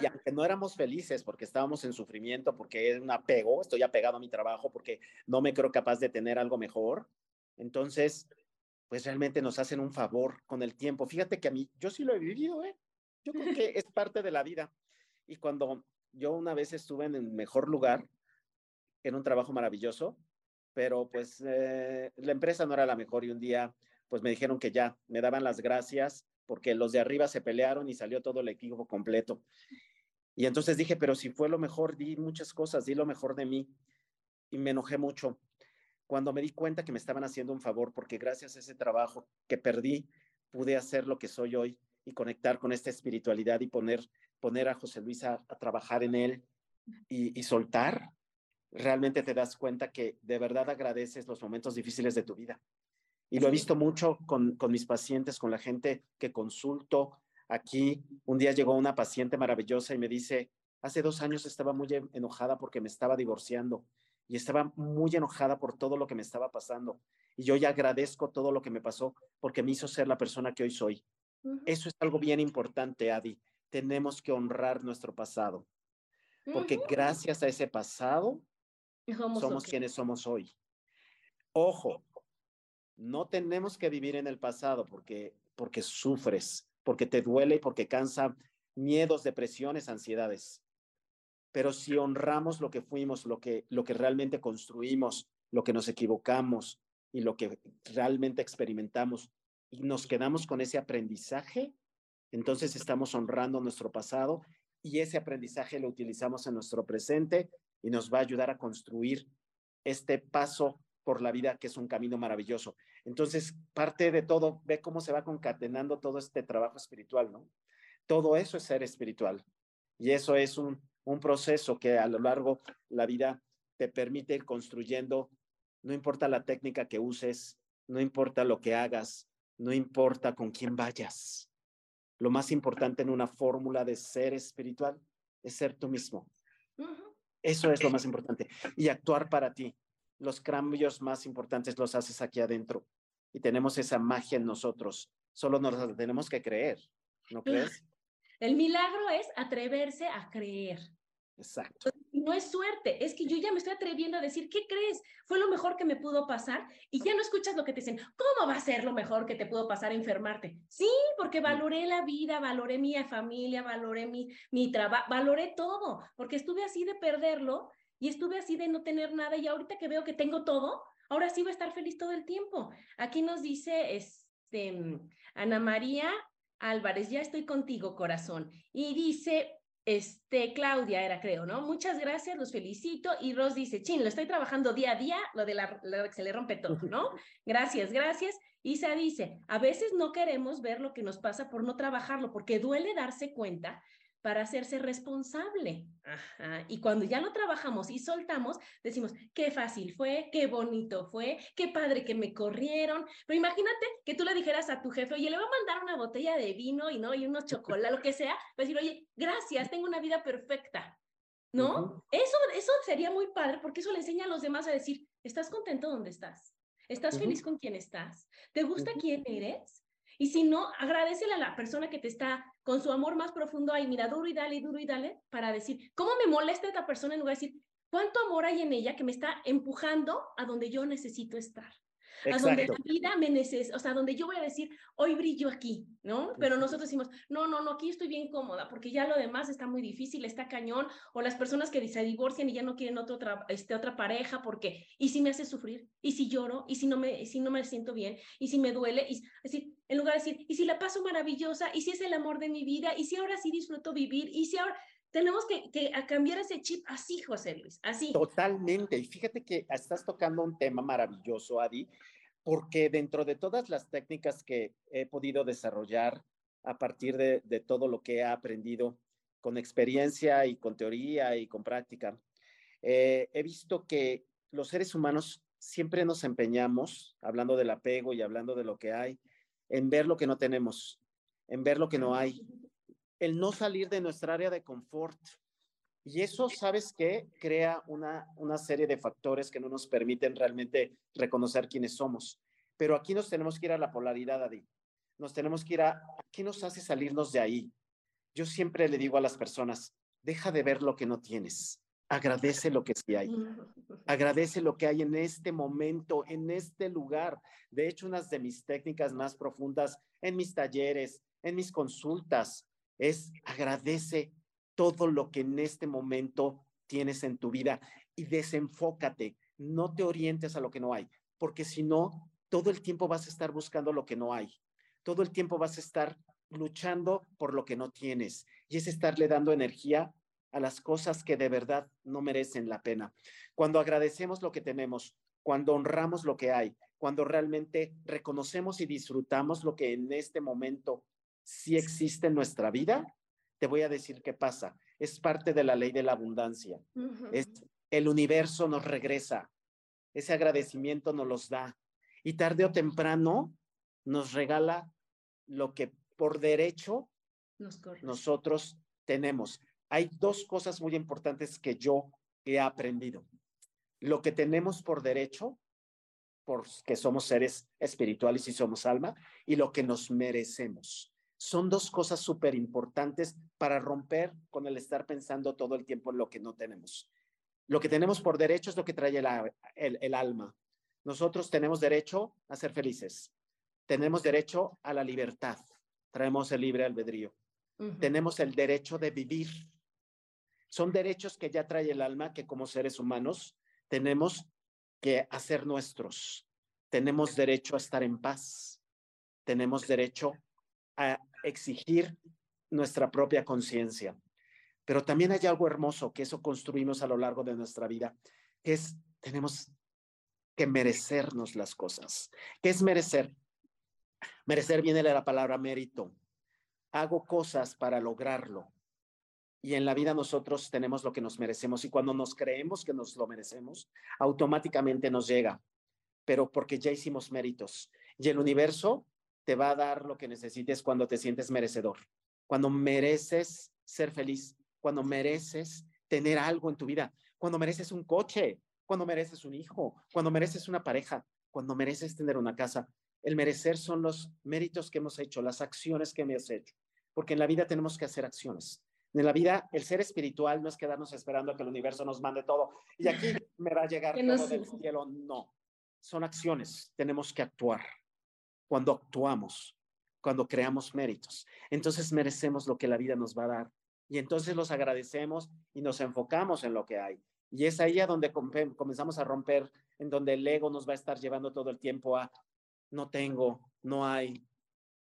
Y aunque no éramos felices porque estábamos en sufrimiento, porque es un apego, estoy apegado a mi trabajo porque no me creo capaz de tener algo mejor, entonces, pues realmente nos hacen un favor con el tiempo. Fíjate que a mí, yo sí lo he vivido, ¿eh? Yo creo que es parte de la vida. Y cuando yo una vez estuve en el mejor lugar, en un trabajo maravilloso, pero pues eh, la empresa no era la mejor y un día pues me dijeron que ya, me daban las gracias porque los de arriba se pelearon y salió todo el equipo completo. Y entonces dije, pero si fue lo mejor, di muchas cosas, di lo mejor de mí. Y me enojé mucho cuando me di cuenta que me estaban haciendo un favor, porque gracias a ese trabajo que perdí, pude hacer lo que soy hoy y conectar con esta espiritualidad y poner, poner a José Luis a, trabajar en él y, y soltar realmente te das cuenta que de verdad agradeces los momentos difíciles de tu vida. Y lo he visto mucho con, con mis pacientes, con la gente que consulto. Aquí un día llegó una paciente maravillosa y me dice, hace dos años estaba muy enojada porque me estaba divorciando y estaba muy enojada por todo lo que me estaba pasando. Y yo ya agradezco todo lo que me pasó porque me hizo ser la persona que hoy soy. Eso es algo bien importante, Adi. Tenemos que honrar nuestro pasado, porque gracias a ese pasado somos quienes somos hoy. Ojo, no tenemos que vivir en el pasado porque, porque sufres, porque te duele y porque cansa miedos, depresiones, ansiedades. Pero si honramos lo que fuimos, lo que, lo que realmente construimos, lo que nos equivocamos y lo que realmente experimentamos y nos quedamos con ese aprendizaje, entonces estamos honrando nuestro pasado y ese aprendizaje lo utilizamos en nuestro presente y nos va a ayudar a construir este paso por la vida, que es un camino maravilloso. Entonces, parte de todo, ve cómo se va concatenando todo este trabajo espiritual, ¿no? Todo eso es ser espiritual. Y eso es un, un proceso que a lo largo de la vida te permite ir construyendo, no importa la técnica que uses, no importa lo que hagas, no importa con quién vayas. Lo más importante en una fórmula de ser espiritual es ser tú mismo. Eso es lo más importante. Y actuar para ti los cambios más importantes los haces aquí adentro y tenemos esa magia en nosotros. Solo nos tenemos que creer, ¿no crees? El milagro es atreverse a creer. Exacto. No es suerte, es que yo ya me estoy atreviendo a decir, ¿qué crees? Fue lo mejor que me pudo pasar y ya no escuchas lo que te dicen, ¿cómo va a ser lo mejor que te pudo pasar enfermarte? Sí, porque valoré la vida, valoré mi familia, valoré mi, mi trabajo, valoré todo, porque estuve así de perderlo y estuve así de no tener nada y ahorita que veo que tengo todo, ahora sí voy a estar feliz todo el tiempo. Aquí nos dice este, Ana María Álvarez, ya estoy contigo, corazón. Y dice, este, Claudia era, creo, ¿no? Muchas gracias, los felicito. Y Ros dice, chin, lo estoy trabajando día a día, lo de la, lo que se le rompe todo, ¿no? Gracias, gracias. Isa dice, a veces no queremos ver lo que nos pasa por no trabajarlo, porque duele darse cuenta para hacerse responsable. Y cuando ya lo trabajamos y soltamos, decimos, qué fácil fue, qué bonito fue, qué padre que me corrieron. Pero imagínate que tú le dijeras a tu jefe, oye, le voy a mandar una botella de vino y no, y unos chocolates, lo que sea, va a decir, oye, gracias, tengo una vida perfecta. ¿No? eso, eso sería muy padre porque eso le enseña a los demás a decir, ¿estás contento donde estás? ¿Estás feliz con quién estás? ¿Te gusta quién eres? Y si no, agradecele a la persona que te está con su amor más profundo ahí, mira, duro y dale, duro y dale, para decir, ¿cómo me molesta esta persona en lugar de decir, cuánto amor hay en ella que me está empujando a donde yo necesito estar? A donde la vida me necesita, o sea, donde yo voy a decir, hoy brillo aquí, ¿no? Pero nosotros decimos, no, no, no, aquí estoy bien cómoda, porque ya lo demás está muy difícil, está cañón, o las personas que se divorcian y ya no quieren otro este, otra pareja, porque, ¿y si me hace sufrir? ¿Y si lloro? ¿Y si no me, si no me siento bien? ¿Y si me duele? Y, decir, en lugar de decir, ¿y si la paso maravillosa? ¿Y si es el amor de mi vida? ¿Y si ahora sí disfruto vivir? ¿Y si ahora tenemos que, cambiar ese chip así, José Luis, así. Totalmente. Y fíjate que estás tocando un tema maravilloso, Adi, porque dentro de todas las técnicas que he podido desarrollar a partir de, de todo lo que he aprendido con experiencia y con teoría y con práctica, eh, he visto que los seres humanos siempre nos empeñamos, hablando del apego y hablando de lo que hay, en ver lo que no tenemos, en ver lo que no hay, el no salir de nuestra área de confort. Y eso, ¿sabes qué? Crea una, una serie de factores que no nos permiten realmente reconocer quiénes somos. Pero aquí nos tenemos que ir a la polaridad, Adi. Nos tenemos que ir a, ¿qué nos hace salirnos de ahí? Yo siempre le digo a las personas, deja de ver lo que no tienes. Agradece lo que sí hay. Agradece lo que hay en este momento, en este lugar. De hecho, unas de mis técnicas más profundas en mis talleres, en mis consultas, es agradece todo lo que en este momento tienes en tu vida y desenfócate. No te orientes a lo que no hay, porque si no, todo el tiempo vas a estar buscando lo que no hay. Todo el tiempo vas a estar luchando por lo que no tienes y es estarle dando energía a las cosas que de verdad no merecen la pena. Cuando agradecemos lo que tenemos, cuando honramos lo que hay, cuando realmente reconocemos y disfrutamos lo que en este momento sí existe en nuestra vida, te voy a decir qué pasa. Es parte de la ley de la abundancia. Es el universo nos regresa. Ese agradecimiento nos los da. Y tarde o temprano nos regala lo que por derecho nosotros tenemos. Hay dos cosas muy importantes que yo he aprendido. Lo que tenemos por derecho, porque somos seres espirituales y somos alma, y lo que nos merecemos. Son dos cosas súper importantes para romper con el estar pensando todo el tiempo en lo que no tenemos. Lo que tenemos por derecho es lo que trae el alma. Nosotros tenemos derecho a ser felices. Tenemos derecho a la libertad. Traemos el libre albedrío. Tenemos el derecho de vivir. Son derechos que ya trae el alma que como seres humanos tenemos que hacer nuestros. Tenemos derecho a estar en paz. Tenemos derecho a exigir nuestra propia conciencia. Pero también hay algo hermoso que eso construimos a lo largo de nuestra vida, que es tenemos que merecernos las cosas. ¿Qué es merecer? Merecer viene de la palabra mérito. Hago cosas para lograrlo. Y en la vida nosotros tenemos lo que nos merecemos y cuando nos creemos que nos lo merecemos, automáticamente nos llega, pero porque ya hicimos méritos. Y el universo te va a dar lo que necesites cuando te sientes merecedor, cuando mereces ser feliz, cuando mereces tener algo en tu vida, cuando mereces un coche, cuando mereces un hijo, cuando mereces una pareja, cuando mereces tener una casa. El merecer son los méritos que hemos hecho, las acciones que hemos hecho, porque en la vida tenemos que hacer acciones. En la vida, el ser espiritual no es quedarnos esperando a que el universo nos mande todo y aquí me va a llegar todo del cielo. No, son acciones. Tenemos que actuar. Cuando actuamos, cuando creamos méritos, entonces merecemos lo que la vida nos va a dar y entonces los agradecemos y nos enfocamos en lo que hay. Y es ahí a donde comenzamos a romper, en donde el ego nos va a estar llevando todo el tiempo a no tengo, no hay,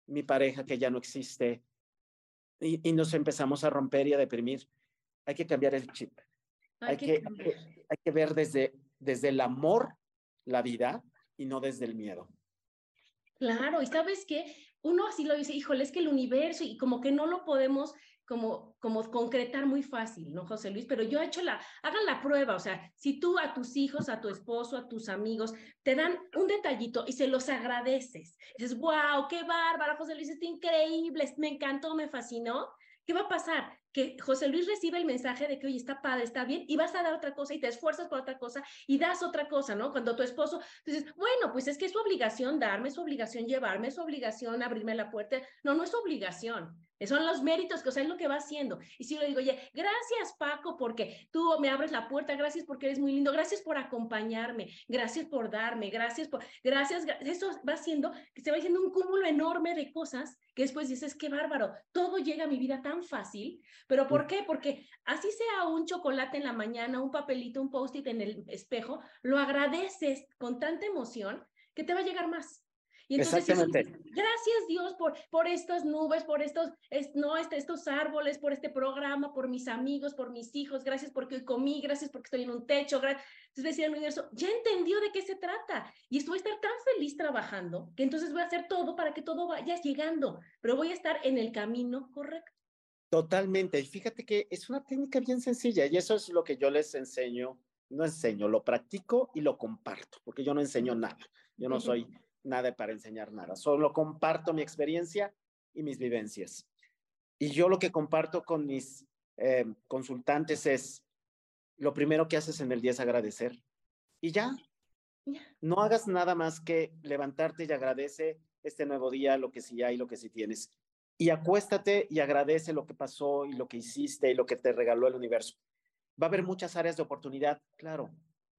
mi pareja que ya no existe, y, nos empezamos a romper y a deprimir. Hay que cambiar el chip. Hay, que, hay que ver desde, desde el amor la vida y no desde el miedo. Claro, y sabes que uno así lo dice, híjole, es que el universo y como que no lo podemos como, como concretar muy fácil, ¿no, José Luis? Pero yo he hecho la, hagan la prueba, o sea, si tú a tus hijos, a tu esposo, a tus amigos, te dan un detallito y se los agradeces, dices, wow, qué bárbaro, José Luis, está increíble, me encantó, me fascinó, ¿qué va a pasar? Que José Luis recibe el mensaje de que, oye, está padre, está bien, y vas a dar otra cosa y te esfuerzas por otra cosa y das otra cosa, ¿no? Cuando tu esposo dices, bueno, pues es que es su obligación darme, es su obligación llevarme, es su obligación abrirme la puerta. No, no es su obligación. Son los méritos, que, o sea, es lo que va haciendo. Y si le digo, oye, gracias Paco porque tú me abres la puerta, gracias porque eres muy lindo, gracias por acompañarme, gracias por darme, gracias por, gracias, eso va haciendo que se va haciendo un cúmulo enorme de cosas que después dices, qué bárbaro, todo llega a mi vida tan fácil, pero ¿por qué? Porque así sea un chocolate en la mañana, un papelito, un post-it en el espejo, lo agradeces con tanta emoción que te va a llegar más. Y entonces, gracias Dios por, por estas nubes, por estos, no, este, estos árboles, por este programa, por mis amigos, por mis hijos, gracias porque hoy comí, gracias porque estoy en un techo. Gracias. Entonces decía el universo, ya entendió de qué se trata. Y estoy a estar tan feliz trabajando que entonces voy a hacer todo para que todo vaya llegando, pero voy a estar en el camino correcto. Totalmente. Y fíjate que es una técnica bien sencilla y eso es lo que yo les enseño. No enseño, lo practico y lo comparto, porque yo no enseño nada. Yo no soy nada para enseñar nada. Solo comparto mi experiencia y mis vivencias. Y yo lo que comparto con mis eh, consultantes es, lo primero que haces en el día es agradecer. Y ya, no hagas nada más que levantarte y agradece este nuevo día, lo que sí hay, lo que sí tienes. Y acuéstate y agradece lo que pasó y lo que hiciste y lo que te regaló el universo. Va a haber muchas áreas de oportunidad, claro,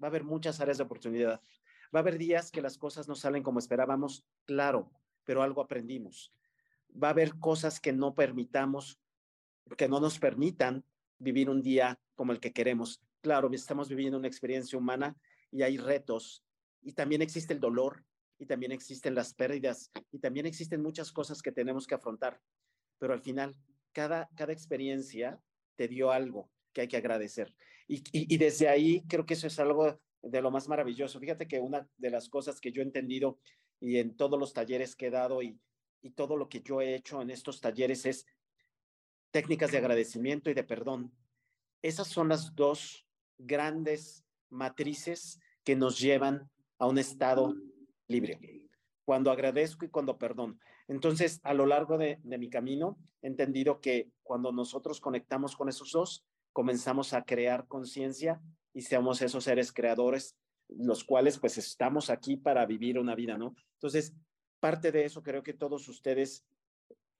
va a haber muchas áreas de oportunidad. Va a haber días que las cosas no salen como esperábamos, claro, pero algo aprendimos. Va a haber cosas que no permitamos, que no nos permitan vivir un día como el que queremos. Claro, estamos viviendo una experiencia humana y hay retos y también existe el dolor y también existen las pérdidas y también existen muchas cosas que tenemos que afrontar. Pero al final, cada, cada experiencia te dio algo que hay que agradecer. Y, y, desde ahí creo que eso es algo de lo más maravilloso. Fíjate que una de las cosas que yo he entendido y en todos los talleres que he dado y, y todo lo que yo he hecho en estos talleres es técnicas de agradecimiento y de perdón. Esas son las dos grandes matrices que nos llevan a un estado libre. Cuando agradezco y cuando perdono. Entonces, a lo largo de, mi camino, he entendido que cuando nosotros conectamos con esos dos, comenzamos a crear conciencia y seamos esos seres creadores, los cuales pues estamos aquí para vivir una vida, ¿no? Entonces, parte de eso creo que todos ustedes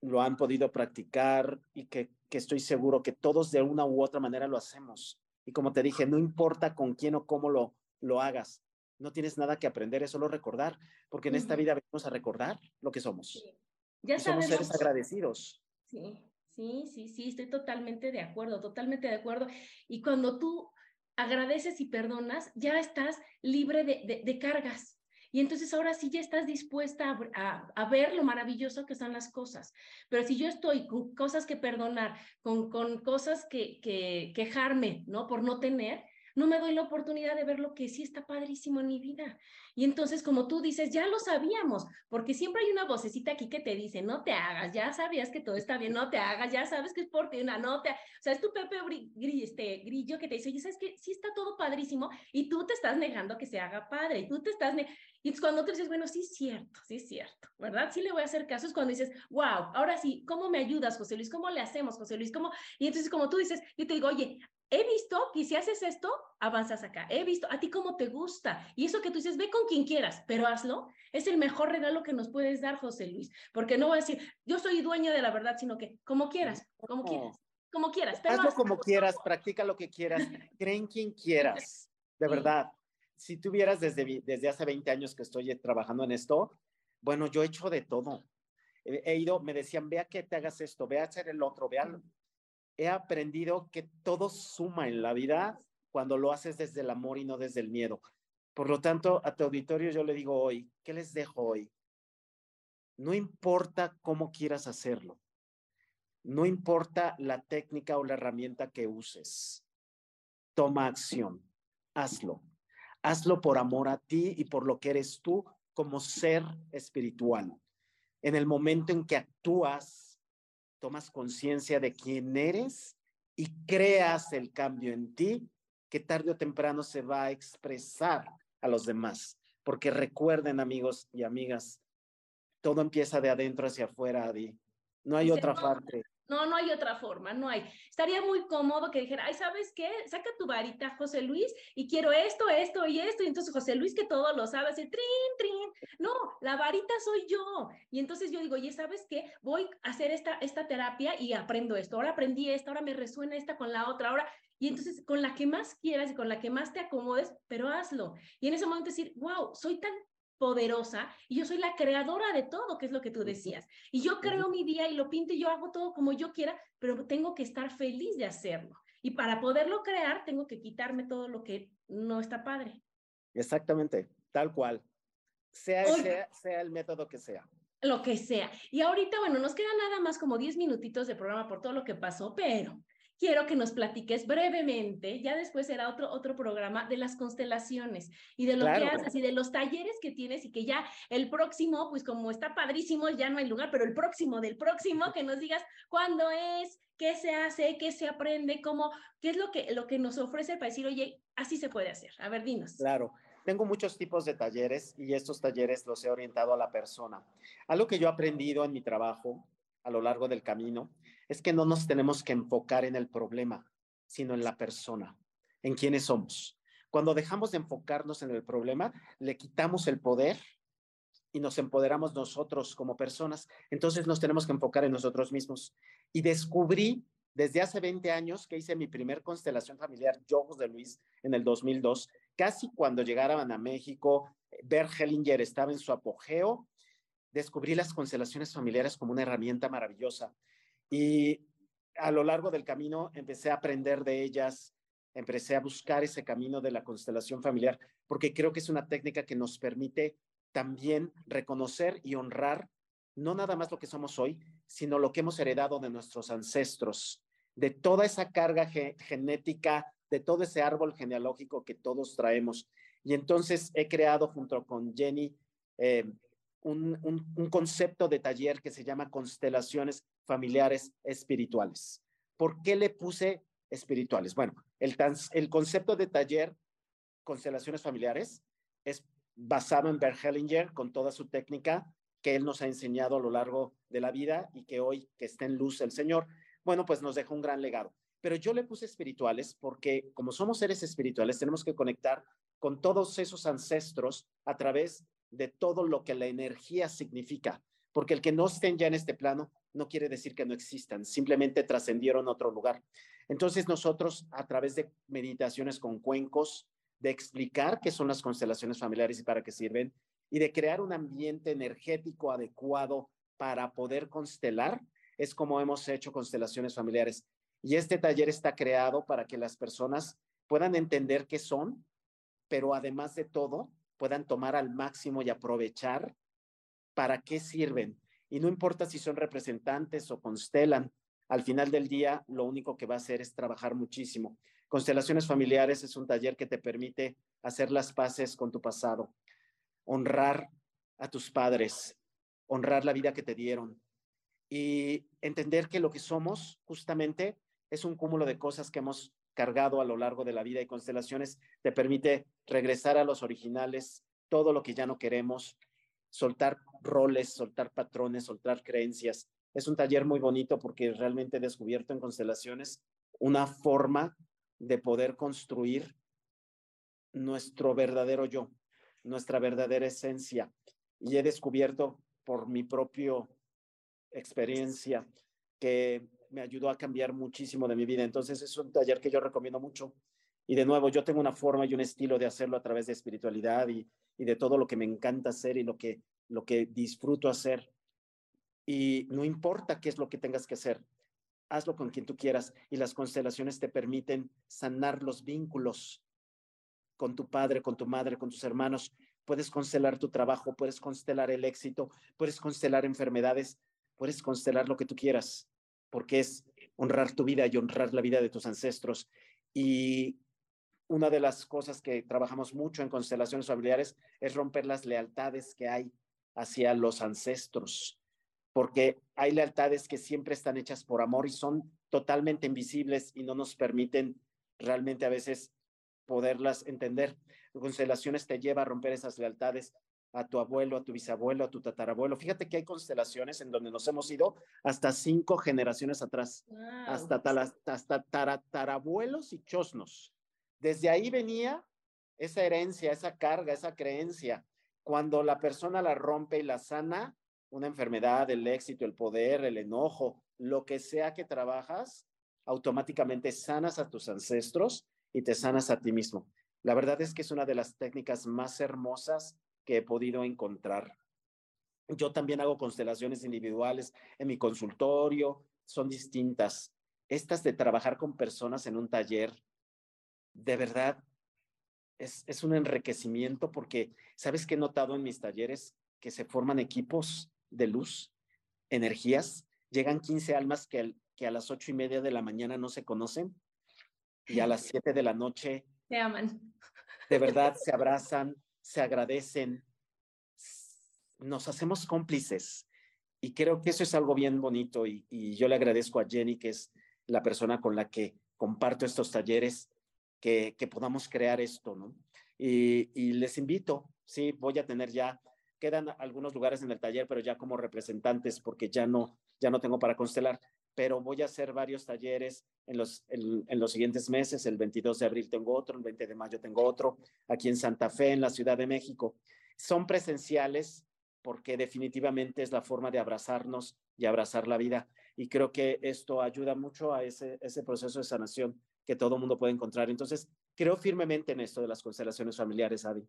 lo han podido practicar y que, que estoy seguro que todos de una u otra manera lo hacemos. Y como te dije, no importa con quién o cómo lo, lo hagas, no tienes nada que aprender, es solo recordar, porque en esta vida venimos a recordar lo que somos. Ya somos seres agradecidos. Sí, sí, sí, sí, estoy totalmente de acuerdo, totalmente de acuerdo. Y cuando tú agradeces y perdonas, ya estás libre de, de, cargas. Y entonces ahora sí ya estás dispuesta a, a, ver lo maravilloso que son las cosas. Pero si yo estoy con cosas que perdonar, con, con cosas que, que quejarme, ¿no? Por no tener, no me doy la oportunidad de ver lo que sí está padrísimo en mi vida. Y entonces, como tú dices, ya lo sabíamos, porque siempre hay una vocecita aquí que te dice, no te hagas, ya sabías que todo está bien, no te hagas, ya sabes que es por ti, una no te, o sea, es tu Pepe este, Grillo que te dice, oye, ¿sabes que Sí está todo padrísimo y tú te estás negando que se haga padre y tú te estás, y es cuando tú dices, bueno, sí es cierto, sí es cierto, ¿verdad? Sí le voy a hacer caso, es cuando dices, wow, ahora sí, ¿cómo me ayudas, José Luis? ¿Cómo le hacemos, José Luis? ¿Cómo? Y entonces, como tú dices, yo te digo, oye, he visto que si haces esto, avanzas acá. He visto a ti cómo te gusta. Y eso que tú dices, ve con quien quieras, pero hazlo. Es el mejor regalo que nos puedes dar, José Luis. Porque no voy a decir, yo soy dueño de la verdad, sino que como quieras, como quieras, como quieras. Pero hazlo como quieras, practica lo que quieras, cree en quien quieras. De verdad. Si tuvieras desde, desde hace 20 años que estoy trabajando en esto, bueno, yo he hecho de todo. He, ido, me decían, vea que te hagas esto, vea hacer el otro, vea he aprendido que todo suma en la vida cuando lo haces desde el amor y no desde el miedo. Por lo tanto, a tu auditorio yo le digo hoy, ¿qué les dejo hoy? No importa cómo quieras hacerlo. No importa la técnica o la herramienta que uses. Toma acción. Hazlo. Hazlo por amor a ti y por lo que eres tú como ser espiritual. En el momento en que actúas tomas conciencia de quién eres y creas el cambio en ti, que tarde o temprano se va a expresar a los demás. Porque recuerden, amigos y amigas, todo empieza de adentro hacia afuera, Adi. No hay otra parte. No, no hay otra forma, no hay. Estaría muy cómodo que dijera, ay, ¿sabes qué? Saca tu varita, José Luis, y quiero esto, esto y esto. Y entonces José Luis, que todo lo sabe, hace trin, trin. No, la varita soy yo. Y entonces yo digo, oye, ¿sabes qué? Voy a hacer esta, esta terapia y aprendo esto. Ahora aprendí esta, ahora me resuena esta con la otra, ahora. Y entonces con la que más quieras y con la que más te acomodes, pero hazlo. Y en ese momento decir, wow, soy tan poderosa y yo soy la creadora de todo, que es lo que tú decías. Y yo creo mi día y lo pinto y yo hago todo como yo quiera, pero tengo que estar feliz de hacerlo. Y para poderlo crear, tengo que quitarme todo lo que no está padre. Exactamente, tal cual. Sea, sea, sea el método que sea lo que sea. Y ahorita, bueno, nos queda nada más como 10 minutitos de programa por todo lo que pasó, pero quiero que nos platiques brevemente, ya después será otro, otro programa de las constelaciones y de lo que haces y de los talleres que tienes y que ya el próximo, pues como está padrísimo, ya no hay lugar, pero el próximo del próximo, que nos digas cuándo es, qué se hace, qué se aprende, cómo, qué es lo que, lo que nos ofrece para decir, oye, así se puede hacer. A ver, dinos. Claro. Tengo muchos tipos de talleres y estos talleres los he orientado a la persona. Algo que yo he aprendido en mi trabajo a lo largo del camino es que no nos tenemos que enfocar en el problema, sino en la persona, en quiénes somos. Cuando dejamos de enfocarnos en el problema, le quitamos el poder y nos empoderamos nosotros como personas. Entonces nos tenemos que enfocar en nosotros mismos. Y descubrí desde hace 20 años que hice mi primer constelación familiar, yo, de Luis, en el 2002, casi cuando llegaban a México, Bert Hellinger estaba en su apogeo, descubrí las constelaciones familiares como una herramienta maravillosa. Y a lo largo del camino empecé a aprender de ellas, empecé a buscar ese camino de la constelación familiar, porque creo que es una técnica que nos permite también reconocer y honrar no nada más lo que somos hoy, sino lo que hemos heredado de nuestros ancestros, de toda esa carga genética, de todo ese árbol genealógico que todos traemos. Y entonces he creado junto con Jenny eh, un, concepto de taller que se llama constelaciones familiares espirituales. ¿Por qué le puse espirituales. Bueno, el, concepto de taller constelaciones familiares es basado en Bert Hellinger con toda su técnica que él nos ha enseñado a lo largo de la vida y que hoy que está en luz el Señor, bueno, pues nos deja un gran legado. Pero yo le puse espirituales porque como somos seres espirituales tenemos que conectar con todos esos ancestros a través de todo lo que la energía significa, porque el que no estén ya en este plano no quiere decir que no existan, simplemente trascendieron a otro lugar. Entonces nosotros a través de meditaciones con cuencos, de explicar qué son las constelaciones familiares y para qué sirven, y de crear un ambiente energético adecuado para poder constelar, es como hemos hecho constelaciones familiares. Y este taller está creado para que las personas puedan entender qué son, pero además de todo, puedan tomar al máximo y aprovechar para qué sirven. Y no importa si son representantes o constelan, al final del día lo único que va a hacer es trabajar muchísimo. Constelaciones familiares es un taller que te permite hacer las paces con tu pasado, honrar a tus padres, honrar la vida que te dieron y entender que lo que somos justamente es un cúmulo de cosas que hemos cargado a lo largo de la vida y constelaciones te permite regresar a los originales, todo lo que ya no queremos, soltar roles, soltar patrones, soltar creencias. Es un taller muy bonito porque realmente he descubierto en constelaciones una forma de poder construir nuestro verdadero yo, nuestra verdadera esencia. Y he descubierto por mi propia experiencia que me ayudó a cambiar muchísimo de mi vida. Entonces es un taller que yo recomiendo mucho. Y de nuevo, yo tengo una forma y un estilo de hacerlo a través de espiritualidad y, y de todo lo que me encanta hacer y lo que, lo que disfruto hacer. Y no importa qué es lo que tengas que hacer, hazlo con quien tú quieras y las constelaciones te permiten sanar los vínculos con tu padre, con tu madre, con tus hermanos. Puedes constelar tu trabajo, puedes constelar el éxito, puedes constelar enfermedades, puedes constelar lo que tú quieras, porque es honrar tu vida y honrar la vida de tus ancestros. Y una de las cosas que trabajamos mucho en constelaciones familiares es romper las lealtades que hay hacia los ancestros porque hay lealtades que siempre están hechas por amor y son totalmente invisibles y no nos permiten realmente a veces poderlas entender. Constelaciones te lleva a romper esas lealtades a tu abuelo, a tu bisabuelo, a tu tatarabuelo. Fíjate que hay constelaciones en donde nos hemos ido hasta cinco generaciones atrás, hasta, hasta tatarabuelos y chosnos. Desde ahí venía esa herencia, esa carga, esa creencia. Cuando la persona la rompe y la sana, una enfermedad, el éxito, el poder, el enojo, lo que sea que trabajas, automáticamente sanas a tus ancestros y te sanas a ti mismo. La verdad es que es una de las técnicas más hermosas que he podido encontrar. Yo también hago constelaciones individuales en mi consultorio, son distintas. Estas de trabajar con personas en un taller, de verdad, es, es un enriquecimiento porque, ¿sabes qué he notado en mis talleres? Que se forman equipos de luz, energías, llegan 15 almas que, que a las ocho y media de la mañana no se conocen y a las siete de la noche se aman. De verdad se abrazan, se agradecen, nos hacemos cómplices. Y creo que eso es algo bien bonito y, y yo le agradezco a Jenny, que es la persona con la que comparto estos talleres, que, podamos crear esto, ¿no? Y, y les invito, sí, voy a tener ya quedan algunos lugares en el taller, pero ya como representantes, porque ya no, ya no tengo para constelar, pero voy a hacer varios talleres en los, en, los siguientes meses. El 22 de abril tengo otro, el 20 de mayo tengo otro, aquí en Santa Fe, en la Ciudad de México. Son presenciales porque definitivamente es la forma de abrazarnos y abrazar la vida. Y creo que esto ayuda mucho a ese, ese proceso de sanación que todo mundo puede encontrar. Entonces, creo firmemente en esto de las constelaciones familiares, Adi.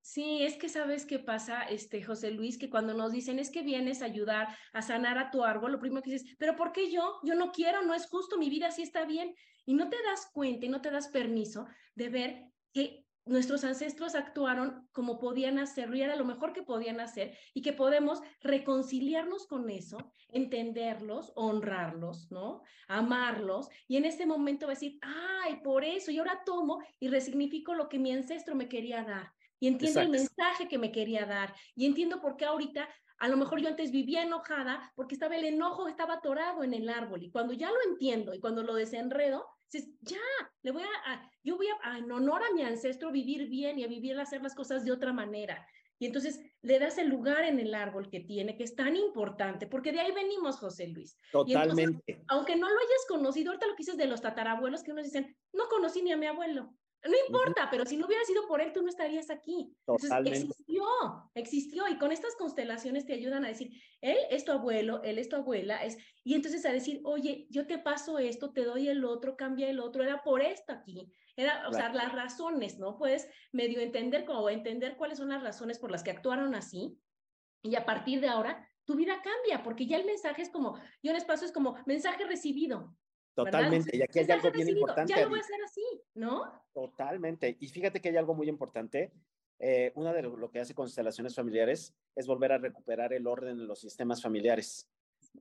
Sí, es que sabes qué pasa, este José Luis, que cuando nos dicen es que vienes a ayudar a sanar a tu árbol, lo primero que dices, pero ¿por qué yo? Yo no quiero, no es justo, mi vida sí está bien. Y no te das cuenta y no te das permiso de ver que nuestros ancestros actuaron como podían hacerlo y era lo mejor que podían hacer y que podemos reconciliarnos con eso, entenderlos, honrarlos, ¿no? Amarlos y en este momento decir, ay, por eso, y ahora tomo y resignifico lo que mi ancestro me quería dar y entiendo el mensaje que me quería dar y entiendo por qué ahorita a lo mejor yo antes vivía enojada porque estaba el enojo, estaba atorado en el árbol. Y cuando ya lo entiendo y cuando lo desenredo, dices, ya, le voy a, yo voy a, en honor a mi ancestro, vivir bien y a vivir, a hacer las cosas de otra manera. Y entonces le das el lugar en el árbol que tiene, que es tan importante, porque de ahí venimos, José Luis. Totalmente. aunque no lo hayas conocido, ahorita lo que dices de los tatarabuelos, que unos dicen, no conocí ni a mi abuelo. No importa, pero si no hubiera sido por él, tú no estarías aquí. Totalmente. existió, existió. Y con estas constelaciones te ayudan a decir, él es tu abuelo, él es tu abuela. Es... Y entonces a decir, oye, yo te paso esto, te doy el otro, cambia el otro, era por esto aquí. Era, o sea, las razones, ¿no? Puedes medio entender como entender cuáles son las razones por las que actuaron así. Y a partir de ahora, tu vida cambia, porque ya el mensaje es como, yo les paso es como mensaje recibido. Totalmente, y aquí hay algo bien importante. Ya lo voy a hacer así, ¿no? Totalmente, y fíjate que hay algo muy importante. Eh, una de lo, que hace constelaciones familiares es volver a recuperar el orden en los sistemas familiares.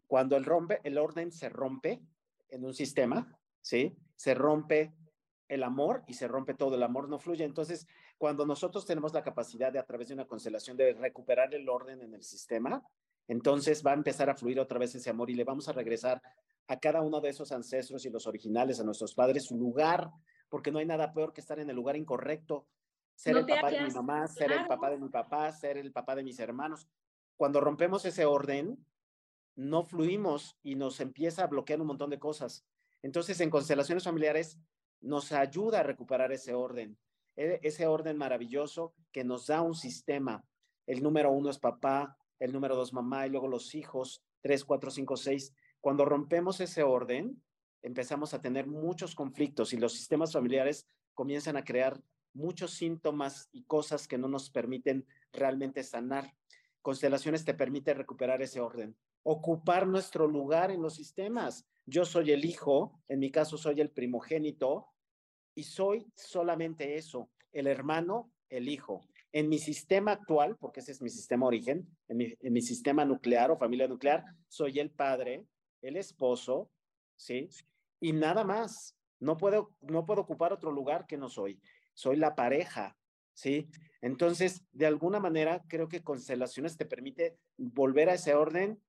Cuando el, rompe, el orden se rompe en un sistema, ¿sí? Se rompe el amor y se rompe todo, el amor no fluye. Entonces, cuando nosotros tenemos la capacidad de a través de una constelación de recuperar el orden en el sistema, entonces va a empezar a fluir otra vez ese amor y le vamos a regresar a cada uno de esos ancestros y los originales, a nuestros padres, su lugar, porque no hay nada peor que estar en el lugar incorrecto, ser el papá de mi mamá, ser el papá de mi papá, ser el papá de mis hermanos. Cuando rompemos ese orden, no fluimos y nos empieza a bloquear un montón de cosas. Entonces, en constelaciones familiares nos ayuda a recuperar ese orden, e, ese orden maravilloso que nos da un sistema. El número uno es papá, el número dos mamá y luego los hijos, tres, cuatro, cinco, seis. Cuando rompemos ese orden, empezamos a tener muchos conflictos y los sistemas familiares comienzan a crear muchos síntomas y cosas que no nos permiten realmente sanar. Constelaciones te permite recuperar ese orden, ocupar nuestro lugar en los sistemas. Yo soy el hijo, en mi caso soy el primogénito y soy solamente eso, el hermano, el hijo. En mi sistema actual, porque ese es mi sistema origen, en mi, en mi sistema nuclear o familia nuclear, soy el padre, el esposo, ¿sí? Y nada más. No puedo, no puedo ocupar otro lugar que no soy. Soy la pareja, ¿sí? Entonces, de alguna manera, creo que constelaciones te permite volver a ese orden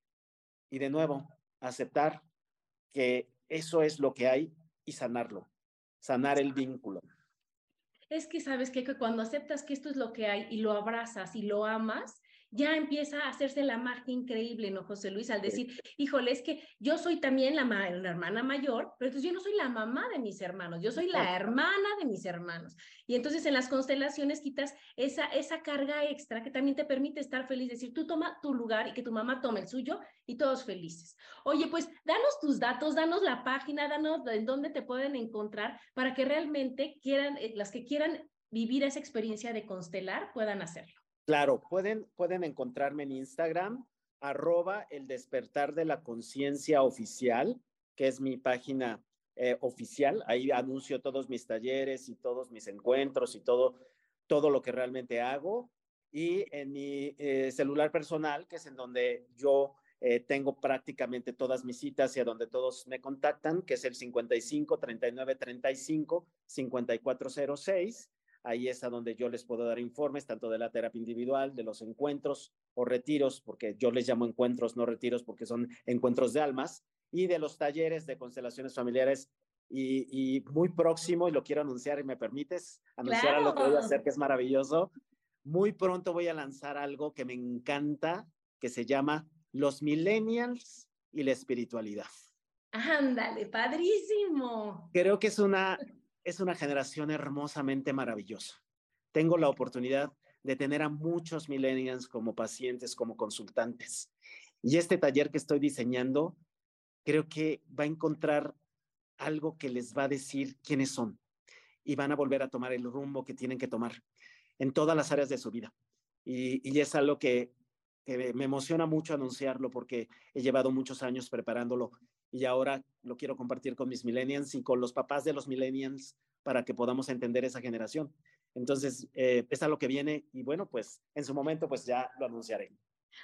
y de nuevo aceptar que eso es lo que hay y sanarlo, sanar el vínculo. Es que sabes que cuando aceptas que esto es lo que hay y lo abrazas y lo amas, ya empieza a hacerse la magia increíble, ¿no, José Luis? Al decir, híjole, es que yo soy también la, hermana mayor, pero entonces yo no soy la mamá de mis hermanos, yo soy la hermana de mis hermanos. Y entonces en las constelaciones quitas esa, esa carga extra que también te permite estar feliz, decir, tú toma tu lugar y que tu mamá tome el suyo y todos felices. Oye, pues danos tus datos, danos la página, danos en dónde te pueden encontrar para que realmente quieran, eh, las que quieran vivir esa experiencia de constelar puedan hacerlo. Claro, pueden, pueden encontrarme en Instagram, arroba el despertar de la conciencia oficial, que es mi página eh, oficial. Ahí anuncio todos mis talleres y todos mis encuentros y todo, todo lo que realmente hago. Y en mi eh, celular personal, que es en donde yo eh, tengo prácticamente todas mis citas y a donde todos me contactan, que es el 55 39 35 5406. Ahí es a donde yo les puedo dar informes, tanto de la terapia individual, de los encuentros o retiros, porque yo les llamo encuentros, no retiros, porque son encuentros de almas, y de los talleres de constelaciones familiares. Y, muy próximo, y lo quiero anunciar, y me permites anunciar lo que voy a hacer, que es maravilloso. Muy pronto voy a lanzar algo que me encanta, que se llama Los Millennials y la Espiritualidad. Ándale, padrísimo. Creo que es una es una generación hermosamente maravillosa. Tengo la oportunidad de tener a muchos millennials como pacientes, como consultantes. Y este taller que estoy diseñando, creo que va a encontrar algo que les va a decir quiénes son y van a volver a tomar el rumbo que tienen que tomar en todas las áreas de su vida. Y, es algo que, me emociona mucho anunciarlo porque he llevado muchos años preparándolo y ahora lo quiero compartir con mis millennials y con los papás de los millennials para que podamos entender esa generación. Entonces, eh, es a lo que viene y bueno, pues en su momento pues ya lo anunciaré.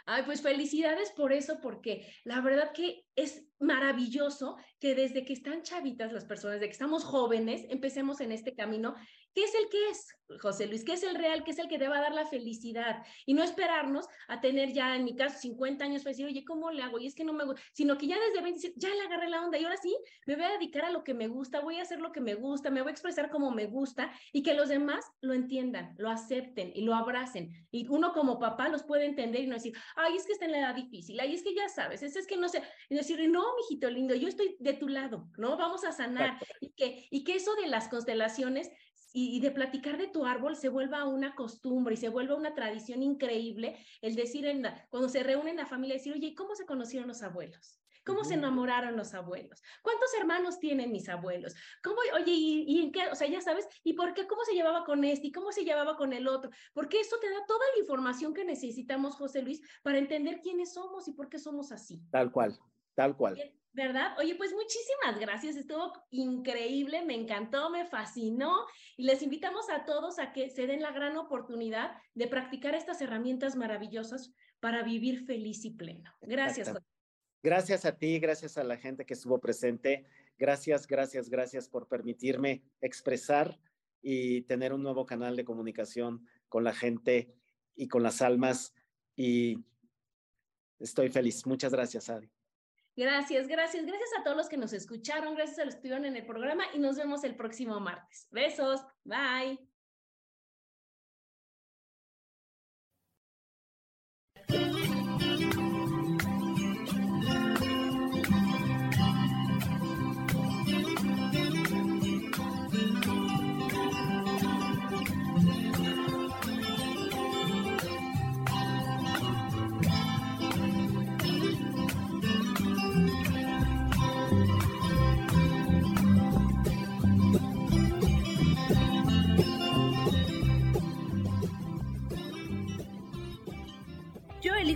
Ay, pues felicidades por eso, porque la verdad que es maravilloso que desde que están chavitas las personas, de que estamos jóvenes, empecemos en este camino ¿Qué es el que es, José Luis? ¿Qué es el real? ¿Qué es el que te va a dar la felicidad? Y no esperarnos a tener ya, en mi caso, 50 años para decir, oye, ¿cómo le hago? Y es que no me gusta, sino que ya desde 20, ya le agarré la onda y ahora sí, me voy a dedicar a lo que me gusta, voy a hacer lo que me gusta, me voy a expresar como me gusta y que los demás lo entiendan, lo acepten y lo abracen. Y uno como papá los puede entender y no decir, ay, es que está en la edad difícil, ay, es que ya sabes, es, es que no sé, y decir, no, mijito lindo, yo estoy de tu lado, ¿no? Vamos a sanar. Y que, y que eso de las constelaciones y, de platicar de tu árbol se vuelva una costumbre y se vuelva una tradición increíble el decir, en cuando se reúnen la familia, decir, oye, ¿cómo se conocieron los abuelos? ¿Cómo se enamoraron los abuelos? ¿Cuántos hermanos tienen mis abuelos? ¿Cómo, oye, y, en qué, o sea, ya sabes, ¿y por qué, cómo se llevaba con este y cómo se llevaba con el otro? Porque eso te da toda la información que necesitamos, José Luis, para entender quiénes somos y por qué somos así. Tal cual, tal cual. ¿Verdad? Oye, pues muchísimas gracias, estuvo increíble, me encantó, me fascinó y les invitamos a todos a que se den la gran oportunidad de practicar estas herramientas maravillosas para vivir feliz y pleno. Gracias. Gracias a ti, gracias a la gente que estuvo presente. Gracias, gracias, gracias por permitirme expresar y tener un nuevo canal de comunicación con la gente y con las almas y estoy feliz. Muchas gracias, Adi. Gracias, gracias, gracias a todos los que nos escucharon, gracias a los que estuvieron en el programa y nos vemos el próximo martes. Besos, bye.